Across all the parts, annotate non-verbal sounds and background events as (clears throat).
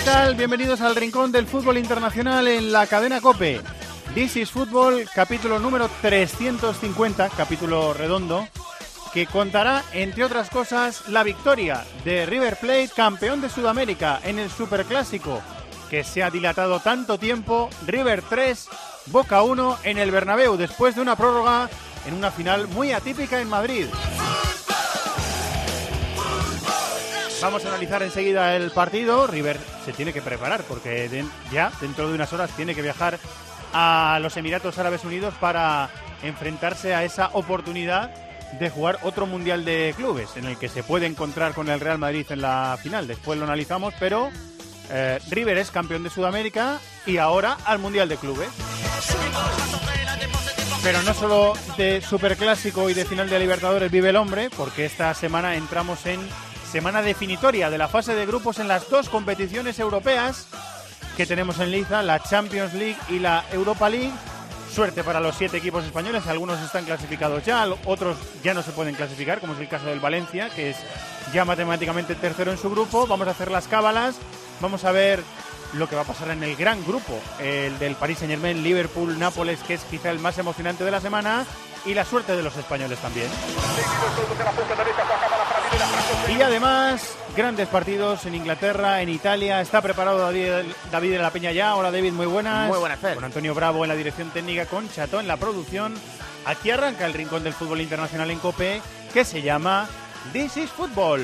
¿Qué tal? Bienvenidos al Rincón del Fútbol Internacional en la cadena Cope. This is Fútbol, capítulo número 350, capítulo redondo, que contará, entre otras cosas, la victoria de River Plate, campeón de Sudamérica, en el Superclásico, que se ha dilatado tanto tiempo, River 3, Boca 1 en el Bernabéu, después de una prórroga en una final muy atípica en Madrid. Vamos a analizar enseguida el partido. River se tiene que preparar porque ya dentro de unas horas tiene que viajar a los Emiratos Árabes Unidos para enfrentarse a esa oportunidad de jugar otro Mundial de Clubes en el que se puede encontrar con el Real Madrid en la final. Después lo analizamos, pero eh, River es campeón de Sudamérica y ahora al Mundial de Clubes. Pero no solo de Superclásico y de final de Libertadores vive el hombre, porque esta semana entramos en semana definitoria de la fase de grupos en las dos competiciones europeas que tenemos en liza, la Champions League y la Europa League. Suerte para los siete equipos españoles, algunos están clasificados ya, otros ya no se pueden clasificar, como es el caso del Valencia, que es ya matemáticamente tercero en su grupo. Vamos a hacer las cábalas, vamos a ver lo que va a pasar en el gran grupo, el del Paris Saint Germain, Liverpool, Nápoles, que es quizá el más emocionante de la semana, y la suerte de los españoles también. Y además, grandes partidos en Inglaterra, en Italia. Está preparado David, David de la Peña ya. Hola David, muy buenas. Muy buenas, Fer. Con Antonio Bravo en la dirección técnica, con Chato en la producción. Aquí arranca el rincón del fútbol internacional en COPE, que se llama This is Football.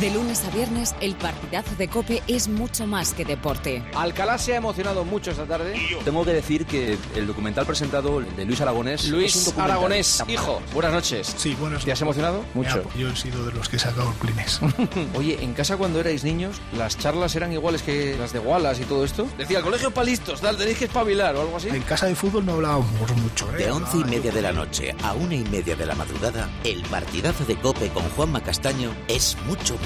De lunes a viernes, el partidazo de Cope es mucho más que deporte. Alcalá se ha emocionado mucho esta tarde. Tengo que decir que el documental presentado de Luis Aragonés es un Luis documental. Aragonés, hijo, buenas noches. Sí, buenas ¿Te has emocionado? Mucho. Yo he sido de los que he sacado el Kleenex. (laughs) Oye, en casa cuando erais niños, las charlas eran iguales que las de Wallace y todo esto. Decía, el colegio para listos, tal, tenéis que espabilar o algo así. En casa de fútbol no hablábamos mucho, ¿eh? De once y media de la noche a una y media de la madrugada, el partidazo de Cope con Juanma Castaño es mucho más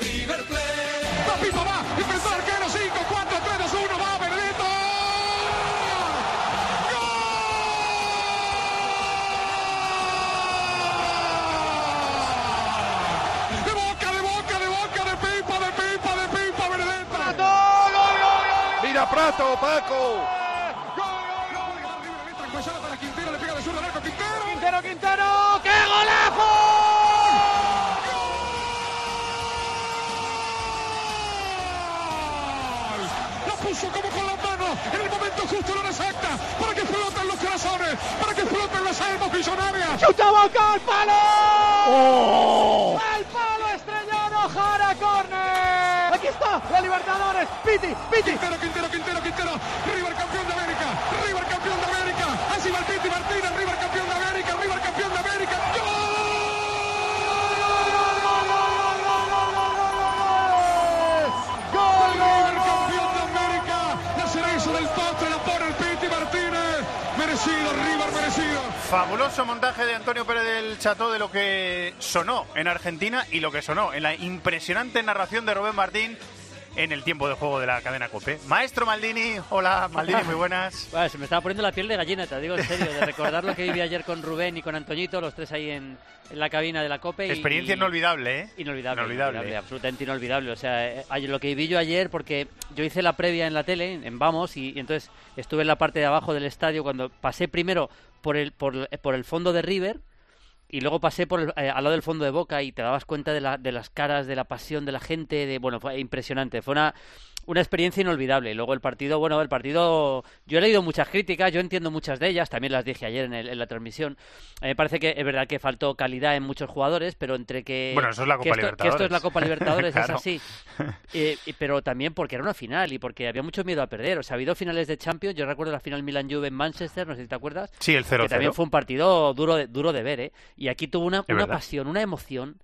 Prato, Paco. Para Quintero, le pega de arco Quintero. Quintero, Quintero, ¡qué golazo! La puso como con la mano en el momento justo, la hora exacta, para que floten los corazones, para que floten las almas visionarias. ¡Chuta boca al palo! ¡Oh! ¡Al palo estrellado, Jara Corner! Aquí está, la Libertadores, Piti, Piti. Quintero, Quintero, Quintero, Quintero. River campeón de América. River campeón de América. Así va el Piti Martínez. Fabuloso montaje de Antonio Pérez del Chato de lo que sonó en Argentina y lo que sonó en la impresionante narración de Rubén Martín en el tiempo de juego de la cadena COPE. Maestro Maldini, hola Maldini, muy buenas. (laughs) Se me estaba poniendo la piel de gallina, te digo en serio, de recordar lo que viví ayer con Rubén y con Antoñito, los tres ahí en, en la cabina de la COPE. y- Experiencia inolvidable, ¿eh? Inolvidable, Inolvidable. inolvidable, absolutamente inolvidable. O sea, eh, ayer- lo que viví yo ayer, porque yo hice la previa en la tele, en Vamos, y, y entonces estuve en la parte de abajo del estadio cuando pasé primero por el, por, por el fondo de River y luego pasé por el- eh, al lado del fondo de Boca y te dabas cuenta de, la- de las caras, de la pasión de la gente, de bueno, fue impresionante, fue una una experiencia inolvidable. Y luego el partido, bueno, el partido, yo he leído muchas críticas, yo entiendo muchas de ellas, también las dije ayer en, el- en la transmisión. A mí me parece que es verdad que faltó calidad en muchos jugadores, pero entre que, Bueno, eso es la que Copa esto, que esto es la Libertadores. Copa Libertadores, (laughs) Claro. es así. (laughs) Eh, pero también porque era una final y porque había mucho miedo a perder. O sea, ha habido finales de Champions, yo recuerdo la final Milan-Juve en Manchester, no sé si te acuerdas. Sí, el 0-0. Que también fue un partido duro de, duro de ver, ¿eh? Y aquí tuvo una, una pasión, una emoción,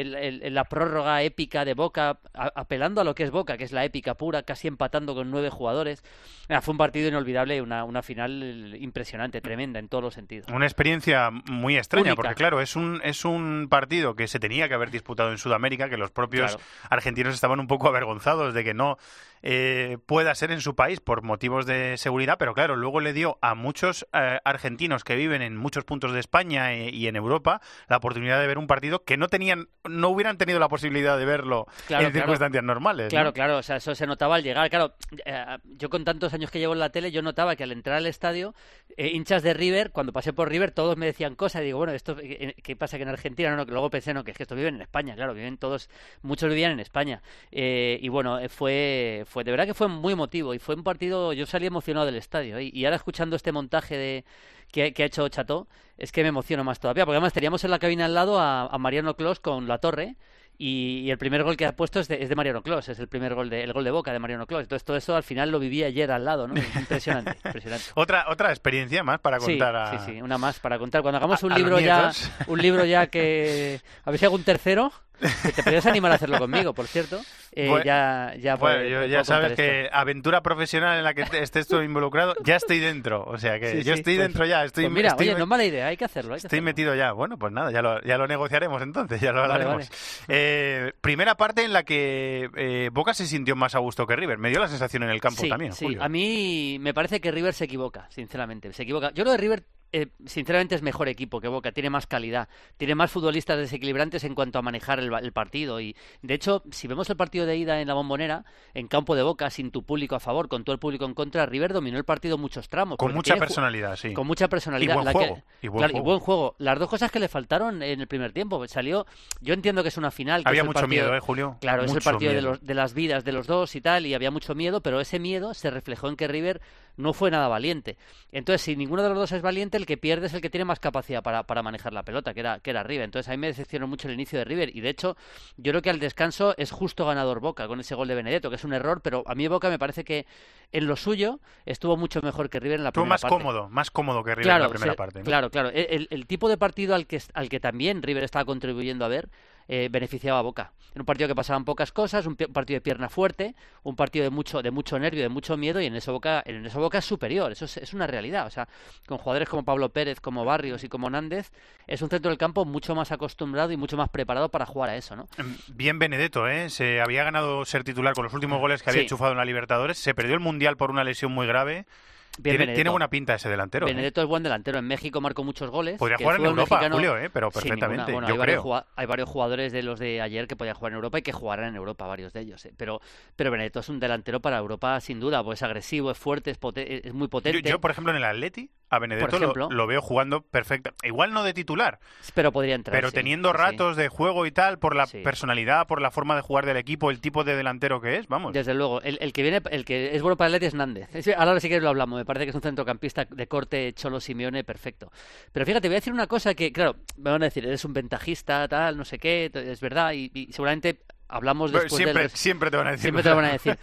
el- el- el- la prórroga épica de Boca, a- apelando a lo que es Boca, que es la épica pura, casi empatando con nueve jugadores. Ah, fue un partido inolvidable y una, una final impresionante, tremenda en todos los sentidos. Una experiencia muy extraña, Única. porque claro, es un, es un partido que se tenía que haber disputado en Sudamérica, que los propios Claro. argentinos estaban un poco avergonzados de que no eh, pueda ser en su país por motivos de seguridad, pero claro, luego le dio a muchos eh, argentinos que viven en muchos puntos de España e- y en Europa la oportunidad de ver un partido que no tenían, no hubieran tenido la posibilidad de verlo Claro, en claro. circunstancias normales. Claro, ¿no? claro, o sea, eso se notaba al llegar. Claro, eh, yo con tantos años que llevo en la tele, yo notaba que al entrar al estadio, eh, hinchas de River, cuando pasé por River, todos me decían cosas. Y digo, bueno, esto, eh, ¿qué pasa que en Argentina? No, no, que luego pensé, no, que es que estos viven en España, claro, viven todos, muchos vivían en España. Eh, y bueno, fue, fue, de verdad que fue muy emotivo y fue un partido, yo salí emocionado del estadio. ¿eh? Y ahora escuchando este montaje de que, que ha hecho Chateau, es que me emociono más todavía, porque además teníamos en la cabina al lado a, a Mariano Clos con la torre. Y, y el primer gol que ha puesto es de, es de Mariano Clos, es el primer gol de, el gol de Boca de Mariano Clos. Entonces todo eso al final lo viví ayer al lado, ¿no? Impresionante, (laughs) impresionante. Otra, otra experiencia más para Sí, contar a... sí, sí, una más para contar. Cuando hagamos a- un libro ya, un libro ya que a ver si hago un tercero, te podrías animar a hacerlo conmigo, por cierto. Eh, Bueno, ya, ya, Bueno, puedo- yo- ya sabes esto. que aventura profesional en la que estés tú involucrado, ya estoy dentro. O sea que Sí, yo sí, estoy pues- dentro ya. Estoy, pues mira, estoy oye, no es mala idea, hay que hacerlo. Hay que Estoy hacerlo. metido ya. Bueno, pues nada, ya lo, ya lo negociaremos entonces, ya lo Vale, hablaremos. Eh, primera parte en la que eh, Boca se sintió más a gusto que River. Me dio la sensación en el campo sí, también, sí. Julio. A mí me parece que River se equivoca, sinceramente. Se equivoca. Yo creo que River, eh, sinceramente, es mejor equipo que Boca. Tiene más calidad. Tiene más futbolistas desequilibrantes en cuanto a manejar el, el partido. Y, de hecho, si vemos el partido de ida en la bombonera, en campo de Boca, sin tu público a favor, con todo el público en contra, River dominó el partido muchos tramos. Con mucha personalidad, sí. Con mucha personalidad. Y buen la que- juego, y buen claro, juego. buen juego. Las dos cosas que le faltaron en el primer tiempo. Salió, yo entiendo que es una final. que Había mucho partido- miedo, ¿eh, Julio? Claro, es el partido de, los, de las vidas de los dos y tal, y había mucho miedo, pero ese miedo se reflejó en que River no fue nada valiente. Entonces, si ninguno de los dos es valiente, el que pierde es el que tiene más capacidad para, para manejar la pelota, que era, que era River. Entonces, a mí me decepcionó mucho el inicio de River, y de hecho, yo creo que al descanso es justo ganador Boca con ese gol de Benedetto, que es un error, pero a mí Boca me parece que en lo suyo estuvo mucho mejor que River en la Estuvo primera más parte. cómodo, más cómodo que River Claro, en la primera parte. ¿no? Claro, claro. El, el tipo de partido al que, al que también River estaba contribuyendo a ver eh, beneficiaba a Boca. En un partido que pasaban pocas cosas, un, partido de pierna fuerte, un partido de mucho, de mucho nervio, de mucho miedo, y en eso Boca, en eso Boca es superior. Eso es, es una realidad. O sea, con jugadores como Pablo Pérez, como Barrios y como Nández, es un centro del campo mucho más acostumbrado y mucho más preparado para jugar a eso, ¿no? Bien Benedetto, ¿eh? Se había ganado ser titular con los últimos goles que había Sí. enchufado en la Libertadores. Se perdió el Mundial por una lesión muy grave. Tiene, tiene buena pinta ese delantero. ¿eh? Benedetto es buen delantero. En México marcó muchos goles. Podría jugar en Europa, mexicano- Julio, ¿eh? pero perfectamente. Bueno, yo hay, varios creo. jugua- hay varios jugadores de los de ayer que podían jugar en Europa y que jugarán en Europa, varios de ellos. ¿eh? Pero, pero Benedetto es un delantero para Europa, sin duda. Pues es agresivo, es fuerte, es, muy potente. yo, por ejemplo, en el Atleti, a Benedetto lo- veo jugando perfecto. Igual no de titular, pero podría entrar. pero sí, teniendo sí, ratos de juego y tal, por la Sí. personalidad, por la forma de jugar del equipo, el tipo de delantero que es, vamos. Desde luego, el, el que viene, el que es bueno para el Atleti es Nández. Ahora sí que lo hablamos, parece que es un centrocampista de corte Cholo Simeone perfecto. Pero fíjate, voy a decir una cosa que, claro, me van a decir, eres un ventajista, tal, no sé qué, es verdad, y, y seguramente hablamos siempre, del... siempre te van a decir. Siempre te lo van a decir.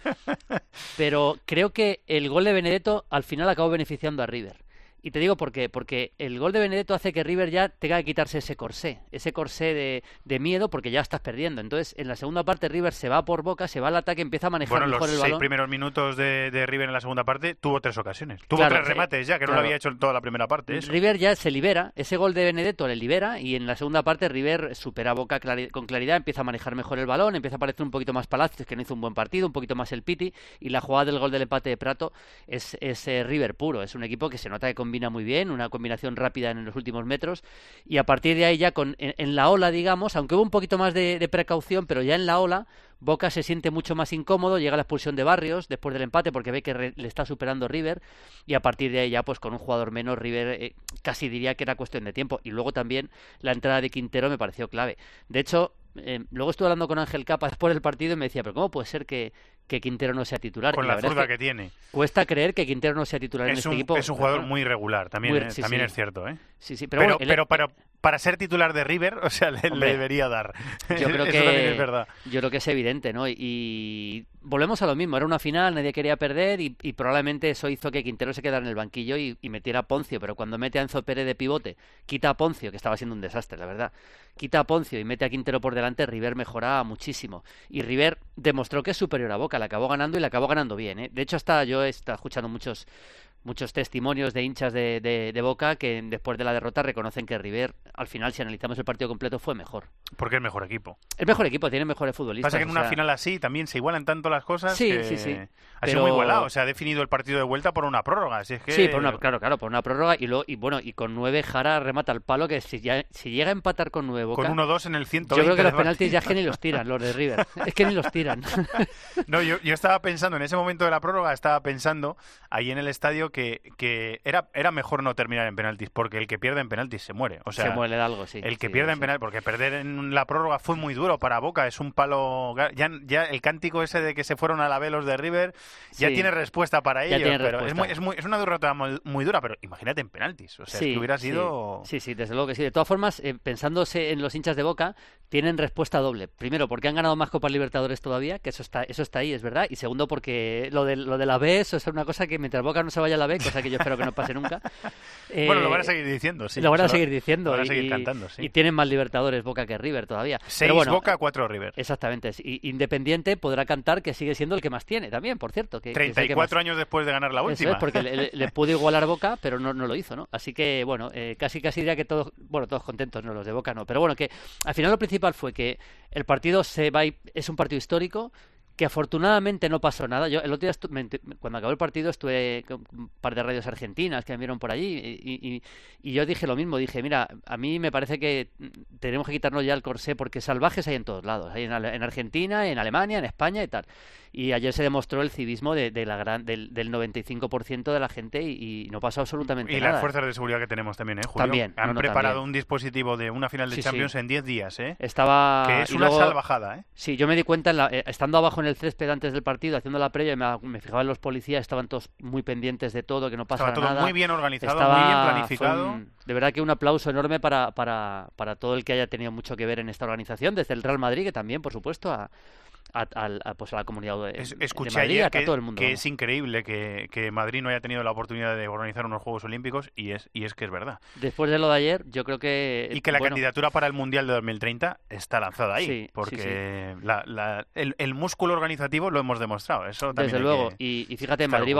(laughs) Pero creo que el gol de Benedetto al final acabó beneficiando a River. Y te digo por qué. Porque el gol de Benedetto hace que River ya tenga que quitarse ese corsé. Ese corsé de, de miedo porque ya estás perdiendo. Entonces, en la segunda parte, River se va por boca, se va al ataque, empieza a manejar Bueno, mejor los el seis balón. primeros minutos de, de River en la segunda parte tuvo tres ocasiones. Tuvo Claro, tres remates ya, que no lo había hecho en toda la primera parte. Eso. River ya se libera, ese gol de Benedetto le libera y en la segunda parte River supera a Boca clari- con claridad, empieza a manejar mejor el balón, empieza a aparecer un poquito más Palacios, que no hizo un buen partido, un poquito más el Piti y la jugada del gol del empate de Prato es, es eh, River puro, es un equipo que se nota que, convi- combina muy bien, una combinación rápida en los últimos metros, y a partir de ahí ya con, en, la ola, digamos, aunque hubo un poquito más de, precaución, pero ya en la ola, Boca se siente mucho más incómodo, llega la expulsión de Barrios después del empate porque ve que le está superando River y a partir de ahí ya pues con un jugador menos River eh, casi diría que era cuestión de tiempo y luego también la entrada de Quintero me pareció clave. De hecho, eh, luego estuve hablando con Ángel Capa (laughs) después del partido y me decía, pero ¿cómo puede ser que, que Quintero no sea titular? Con la, zurda que, tiene. Cuesta creer que Quintero no sea titular en este equipo. Es un jugador muy irregular, también, también es cierto. ¿eh? Sí, sí, pero, pero, pero, para ser titular de River, (laughs) o sea, le, debería dar. Yo creo (laughs) que es verdad. Yo creo que es evidente, ¿no? Y, volvemos a lo mismo, era una final, nadie quería perder y, probablemente eso hizo que Quintero se quedara en el banquillo y, metiera a Poncio, pero cuando mete a Enzo Pérez de pivote, quita a Poncio, que estaba siendo un desastre, la verdad, quita a Poncio y mete a Quintero por delante, River mejoraba muchísimo. Y River demostró que es superior a Boca, la acabó ganando y la acabó ganando bien, ¿eh? De hecho, hasta yo he estado escuchando muchos muchos testimonios de hinchas de, de, Boca que después de la derrota reconocen que River, al final, si analizamos el partido completo, fue mejor. Porque es mejor equipo. El mejor equipo, tiene mejores futbolistas. Pasa que en una final así también se igualan tanto las cosas. Sí, sí, sí. Ha sido muy igualado. Se ha definido el partido de vuelta por una prórroga. Así es que... Sí, por una, claro, claro, por una prórroga. Y, luego, y bueno, y con nueve Jara remata el palo que si, ya, si llega a empatar con nueve Boca. Con 1-2 en el 120. Yo creo que los penaltis ya que ni los tiran, los de (laughs) River. es que ni los tiran. (laughs) no, yo, yo estaba pensando, en ese momento de la prórroga, estaba pensando ahí en el estadio que, que era, era mejor no terminar en penaltis, porque el que pierde en penaltis se muere. O sea, se muere de algo, sí. El que pierde en penaltis, porque perder en la prórroga fue muy duro para Boca, es un palo. Ya, ya el cántico ese de que se fueron a la B los de River ya tiene respuesta para ello. Pero es, muy, es, muy, es, una derrota muy, dura, pero imagínate en penaltis. O sea, que hubiera sido. Sí, sí, desde luego que sí. De todas formas, eh, pensándose en los hinchas de Boca, tienen respuesta doble. Primero, porque han ganado más Copas Libertadores todavía, que eso está, eso está ahí, es verdad. Y segundo, porque lo de, lo de la B, eso es una cosa que mientras Boca no se vaya a la B, cosa que yo espero que no pase nunca. (laughs) bueno, lo van a eh, seguir diciendo, sí. Lo van a seguir diciendo. Lo van a seguir y, cantando, sí. Y tienen más Libertadores Boca que River todavía. Seis bueno, Boca, cuatro River. Exactamente. Independiente podrá cantar que sigue siendo el que más tiene también, por cierto. Que, 34 años después de ganar la última. Eso es, porque le, pudo (laughs) igualar Boca, pero no, no lo hizo, ¿no? Así que, bueno, eh, casi casi diría que todos, bueno, todos contentos, no los de Boca no. Pero bueno, que al final lo principal fue que el partido se va es un partido histórico que afortunadamente no pasó nada. Yo el otro día, cuando acabó el partido, estuve con un par de radios argentinas que me vieron por allí y, y, yo dije lo mismo. Dije, mira, a mí me parece que tenemos que quitarnos ya el corsé porque salvajes hay en todos lados. Hay en, en Argentina, en Alemania, en España y tal. Y ayer se demostró el civismo de, la gran, del, del 95% de la gente y, no pasó absolutamente nada. Y las fuerzas de seguridad que tenemos también, ¿eh, Julio? También. Han preparado un dispositivo de una final de Champions en 10 días, ¿eh? Estaba... Que es una salvajada, ¿eh? Sí, yo me di cuenta, eh, estando abajo en el césped antes del partido, haciendo la previa, me, me fijaba en los policías, estaban todos muy pendientes de todo, que no pasara nada. Estaba todo muy bien organizado, muy bien planificado. de verdad que un aplauso enorme para, para, para todo el que haya tenido mucho que ver en esta organización, desde el Real Madrid, que también, por supuesto, a a, pues a la comunidad de, Escuché Madrid, ayer a que, todo el mundo. Que es increíble que, que, Madrid no haya tenido la oportunidad de organizar unos Juegos Olímpicos y es, y es que es verdad. Después de lo de ayer, yo creo que... Y que la candidatura para el Mundial de 2030 está lanzada ahí, porque La, la, el, músculo organizativo lo hemos demostrado. Eso Desde luego, y, fíjate, Madrid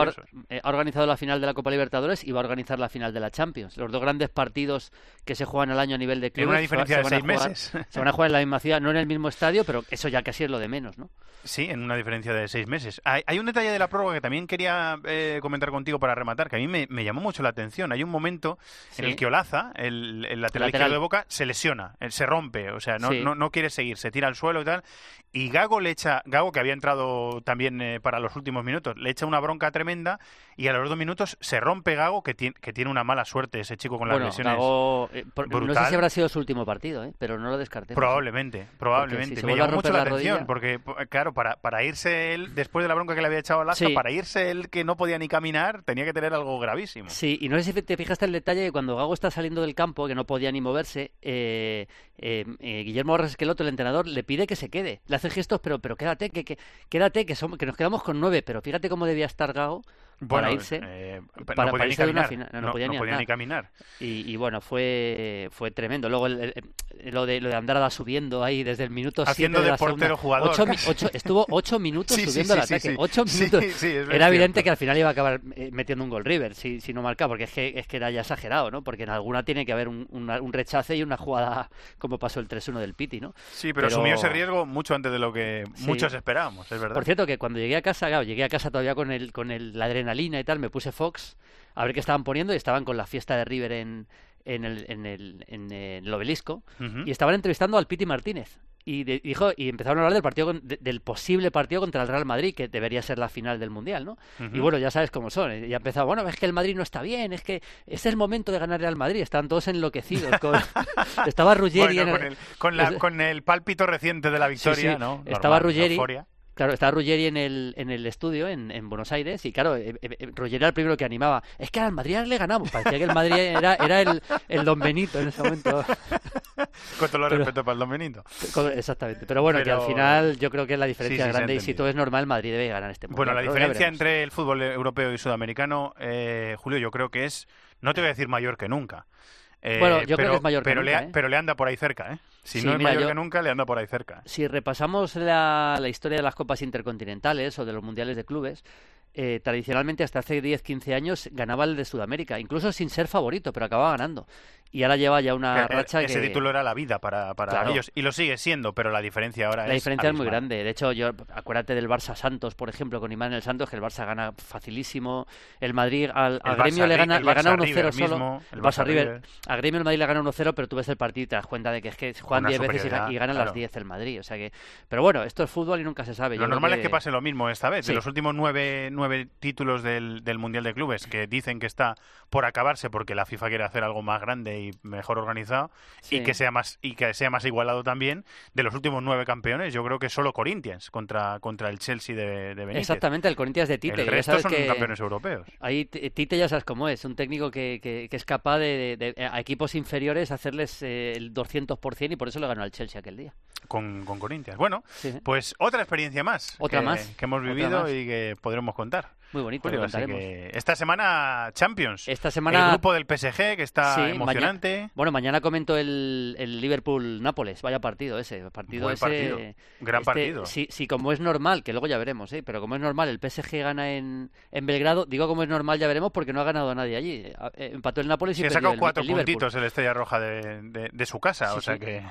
eh, ha organizado la final de la Copa Libertadores y va a organizar la final de la Champions. Los dos grandes partidos que se juegan al año a nivel de clubes. En una diferencia de seis meses. Se van a jugar en la misma ciudad, no en el mismo estadio, pero eso ya casi es lo de menos, ¿no? Sí, en una diferencia de seis meses. Hay, un detalle de la prórroga que también quería eh, comentar contigo para rematar, que a mí me, llamó mucho la atención. Hay un momento en el que Olaza, el, lateral, izquierdo de Boca, se lesiona, él se rompe, o sea, no, no, no, quiere seguir, se tira al suelo y tal. Y Gago le echa, Gago que había entrado también eh, para los últimos minutos, le echa una bronca tremenda y a los dos minutos se rompe Gago, que, tiene, que tiene una mala suerte ese chico con las lesiones. Gago, eh, no sé si habrá sido su último partido, pero no lo descarté. Probablemente, probablemente. me llamó mucho la, atención, porque, claro, para, para irse él, después de la bronca que le había echado a Lazo, para irse él que no podía ni caminar, tenía que tener algo gravísimo. Sí, y no sé si te fijaste el detalle que cuando Gago está saliendo del campo, que no podía ni moverse, eh, eh, eh Guillermo Esqueloto, el entrenador, le pide que se quede. Le hace gestos, pero, pero quédate, que, que quédate, que, somos, que nos quedamos con nueve. Pero fíjate cómo debía estar Gago para irse eh, para, no irse final no, podía, ni, caminar. Y, bueno fue fue tremendo. Luego lo de lo de Andrada subiendo ahí desde el minuto haciendo de, portero jugador. Estuvo ocho minutos (laughs) subiendo el ataque. ocho minutos. era evidente que al final iba a acabar eh, metiendo un gol River si, si no marca porque es que es que era ya exagerado no porque en alguna tiene que haber un, un rechace y una jugada como pasó el 3-1 del Piti no sí pero, asumió ese riesgo mucho antes de lo que muchos esperábamos es verdad. Por cierto que cuando llegué a casa claro, llegué a casa todavía con el con el, la adrenalina y tal, me puse Fox a ver qué estaban poniendo y estaban con la fiesta de River en, en, el, en, el, en el obelisco y estaban entrevistando al Piti Martínez. Y de- dijo y empezaron a hablar del partido con- de- del posible partido contra el Real Madrid que debería ser la final del mundial no y bueno ya sabes cómo son ya empezado bueno es que el Madrid no está bien es que es el momento de ganar al Madrid están todos enloquecidos con- (laughs) estaba Ruggeri Bueno, en con, el, con, la- con el pálpito reciente de la victoria, sí. ¿no? Estaba Ruggeri. euforia. Claro, estaba Ruggeri en el, en el estudio en, en Buenos Aires y claro, eh, eh, eh, Ruggeri era el primero que animaba. Es que al Madrid le ganamos. Parecía que el Madrid era, era el, el Don Benito en ese momento. (laughs) Con todo el Pero- respeto para el Don Benito. Con- Exactamente. Pero bueno, que al final yo creo que la diferencia Sí, sí, es se ha grande y si todo es normal, Madrid debe ganar este mundial. Bueno, la diferencia entre el fútbol europeo y sudamericano, eh, Julio, yo creo que es, no te voy a decir mayor que nunca. Eh, Bueno, yo creo pero, que es mayor que pero nunca, Le, ¿eh? Pero le anda por ahí cerca, ¿eh? Si Sí, no es mira, mayor yo- que nunca, le anda por ahí cerca. Si repasamos la, la historia de las copas intercontinentales o de los mundiales de clubes, eh, tradicionalmente hasta hace 10-15 años ganaba el de Sudamérica, incluso sin ser favorito, pero acababa ganando. Y ahora lleva ya una Eh, racha Ese que... título era la vida para, para Claro. ellos. Y lo sigue siendo, pero la diferencia ahora La es diferencia es muy abismal. grande. De hecho, yo acuérdate del Barça Santos, por ejemplo, con Imán el Santos, que el Barça gana facilísimo. El Madrid al, al El Gremio Barça le gana, le gana Barça 1-0 River solo. mismo, el Barça Barça River. River. Al Gremio el Madrid le gana 1-0, pero tú ves el partido y te das cuenta de que es que juegan Una 10 veces y, ganan claro. las 10 el Madrid. O sea que, pero bueno, esto es fútbol y nunca se sabe. Lo Yo normal es que pase lo mismo esta vez. De Sí. los últimos nueve, nueve títulos del, del Mundial de Clubes que dicen que está por acabarse porque la FIFA quiere hacer algo más grande y mejor organizado Sí. y que sea más y que sea más igualado también. De los últimos nueve campeones, yo creo que solo Corinthians contra, contra el Chelsea de, de Benítez. Exactamente, el Corinthians de Tite. El ya resto sabes son que campeones europeos. Ahí Tite ya sabes cómo es, un técnico que, que- que es capaz de, de- de- a equipos inferiores hacerles eh, el 200% y por eso le ganó al Chelsea aquel día. Con, con Corinthians. Bueno, Sí, pues otra experiencia más. Otra que, más, Que hemos vivido y que podremos contar. Muy bonito, Julio, lo así que esta semana Champions. Esta semana- El grupo del PSG que está Sí, emocionante. bueno, mañana comento el, el Liverpool-Nápoles. Vaya partido ese. Partido Buen ese, partido, gran este, partido. Si, si como es normal, que luego ya veremos, ¿eh? pero como es normal, el PSG gana en, en Belgrado. Digo como es normal, ya veremos, porque no ha ganado nadie allí. Eh, Empató el Nápoles y Se sacado el- cuatro el puntitos el Estrella Roja de, de- de su casa, Sí, o sea sí. que...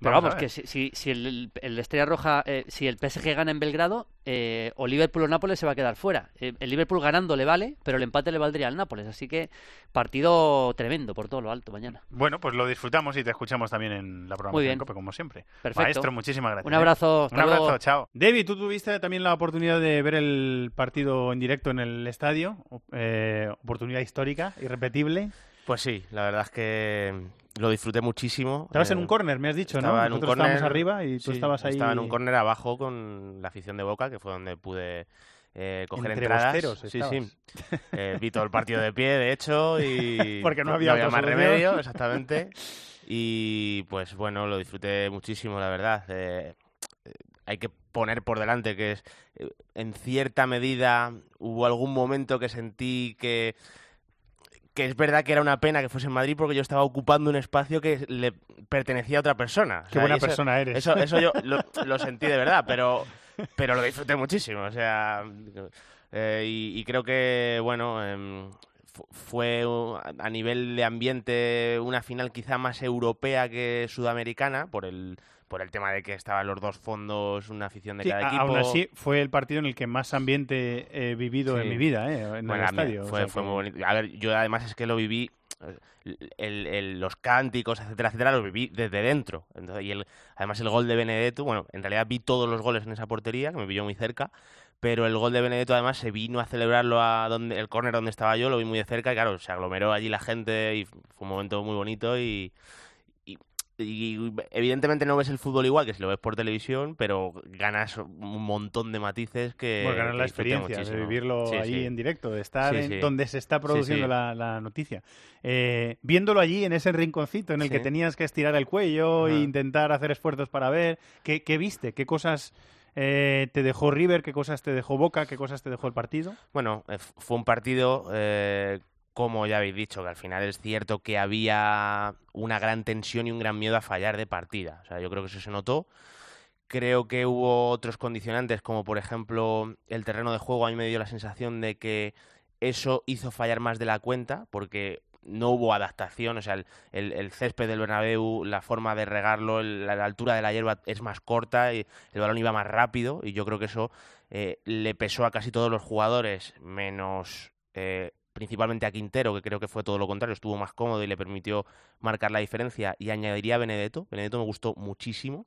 Pero vamos que si, si, si el, el Estrella Roja, eh, si el PSG gana en Belgrado, eh, o Liverpool o Nápoles se va a quedar fuera. Eh, el Liverpool ganando le vale, pero el empate le valdría al Nápoles. Así que partido tremendo por todo lo alto mañana. Bueno, pues lo disfrutamos y te escuchamos también en la programación Muy bien. de COPE, como siempre. Perfecto. Maestro, muchísimas gracias. Un ¿eh? abrazo, Un abrazo, luego. chao. David, tú tuviste también la oportunidad de ver el partido en directo en el estadio. eh, oportunidad histórica, irrepetible. Pues sí, la verdad es que lo disfruté muchísimo. Estabas en Eh, un córner, me has dicho, ¿no? Estaba en un Nosotros estábamos arriba y tú sí, estabas ahí... Estaba en un córner abajo con la afición de Boca, que fue donde pude eh, coger Entre entradas. sí, sí. Eh, vi todo el partido de pie, de hecho, y (laughs) Porque no había otra más solución. remedio, (laughs) exactamente. Y pues bueno, lo disfruté muchísimo, la verdad. Eh, eh, hay que poner por delante que es, en cierta medida hubo algún momento que sentí que que es verdad que era una pena que fuese en Madrid porque yo estaba ocupando un espacio que le pertenecía a otra persona. Qué buena eso- persona eres. Eso, eso yo (laughs) lo, lo sentí de verdad, pero, pero lo disfruté muchísimo. O sea, eh, y, y creo que, bueno, fu- fue a nivel de ambiente una final quizá más europea que sudamericana por el por el tema de que estaban los dos fondos, una afición de Sí, cada equipo. aún así, fue el partido en el que más ambiente he vivido en Sí. mi vida, ¿eh? En Bueno, el estadio. o Fue, sea fue muy bonito. A ver, yo además es que lo viví, el- el- los cánticos, etcétera, etcétera, los viví desde dentro. Entonces, y el, además el gol de Benedetto, bueno, en realidad vi todos los goles en esa portería, que me pilló muy cerca, pero el gol de Benedetto además se vino a celebrarlo a donde el córner donde estaba yo, lo vi muy de cerca y claro, se aglomeró allí la gente y fue un momento muy bonito y... y- evidentemente no ves el fútbol igual que si lo ves por televisión, pero ganas un montón de matices que. Bueno, ganar la experiencia de vivirlo Sí, ahí sí. en directo, de estar Sí, en sí. donde se está produciendo. La, la noticia. Eh, viéndolo allí en ese rinconcito en el que tenías que estirar el cuello e intentar hacer esfuerzos para ver, ¿qué, qué viste? ¿Qué cosas eh, te dejó River? ¿Qué cosas te dejó Boca? ¿Qué cosas te dejó el partido? Bueno, eh, fue un partido, eh, como ya habéis dicho, que al final es cierto que había una gran tensión y un gran miedo a fallar de partida. O sea, yo creo que eso se notó. Creo que hubo otros condicionantes, como por ejemplo el terreno de juego. A mí me dio la sensación de que eso hizo fallar más de la cuenta, porque no hubo adaptación, o sea, el, césped del Bernabéu, la forma de regarlo, la altura de la hierba es más corta y el balón iba más rápido y yo creo que eso eh, le pesó a casi todos los jugadores, menos eh, principalmente a Quintero, que creo que fue todo lo contrario, estuvo más cómodo y le permitió marcar la diferencia y añadiría a Benedetto. Benedetto me gustó muchísimo,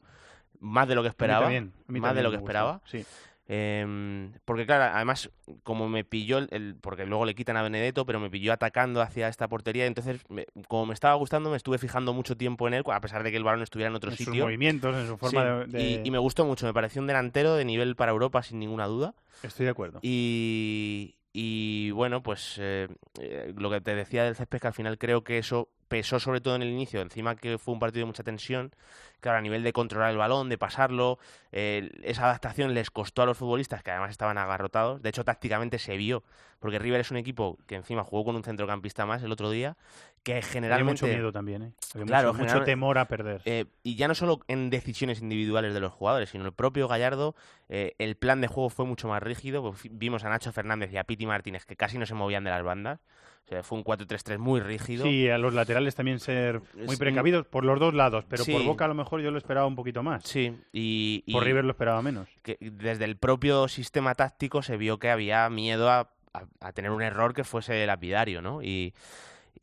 más de lo que esperaba, también, a mí más de lo que esperaba. sí. Em, porque claro, además, como me pilló, el, el- porque luego le quitan a Benedetto, pero me pilló atacando hacia esta portería, entonces, me- como me estaba gustando, me estuve fijando mucho tiempo en él, a pesar de que el balón estuviera en otro En sus sitio. movimientos, en su forma Sí, de- de- Y, y me gustó mucho, me pareció un delantero de nivel para Europa, sin ninguna duda. Estoy de acuerdo. Y, y bueno, pues eh, eh, lo que te decía del césped, que al final creo que eso pesó sobre todo en el inicio, encima que fue un partido de mucha tensión, claro, a nivel de controlar el balón, de pasarlo, eh, esa adaptación les costó a los futbolistas, que además estaban agarrotados, de hecho tácticamente se vio, porque River es un equipo que encima jugó con un centrocampista más el otro día, que generalmente... mucho miedo también, ¿eh? Había Claro, mucho, temor a perder. eh, y ya no solo en decisiones individuales de los jugadores, sino el propio Gallardo, eh, el plan de juego fue mucho más rígido. pues, vimos a Nacho Fernández y a Piti Martínez que casi no se movían de las bandas. O sea, fue un 4-3-3 muy rígido. Sí, a los laterales también ser muy precavidos por los dos lados, pero por. Boca a lo mejor yo lo esperaba un poquito más. Sí, y, Por River lo esperaba menos. que desde el propio sistema táctico se vio que había miedo a, a- a tener un error que fuese lapidario, ¿no? Y,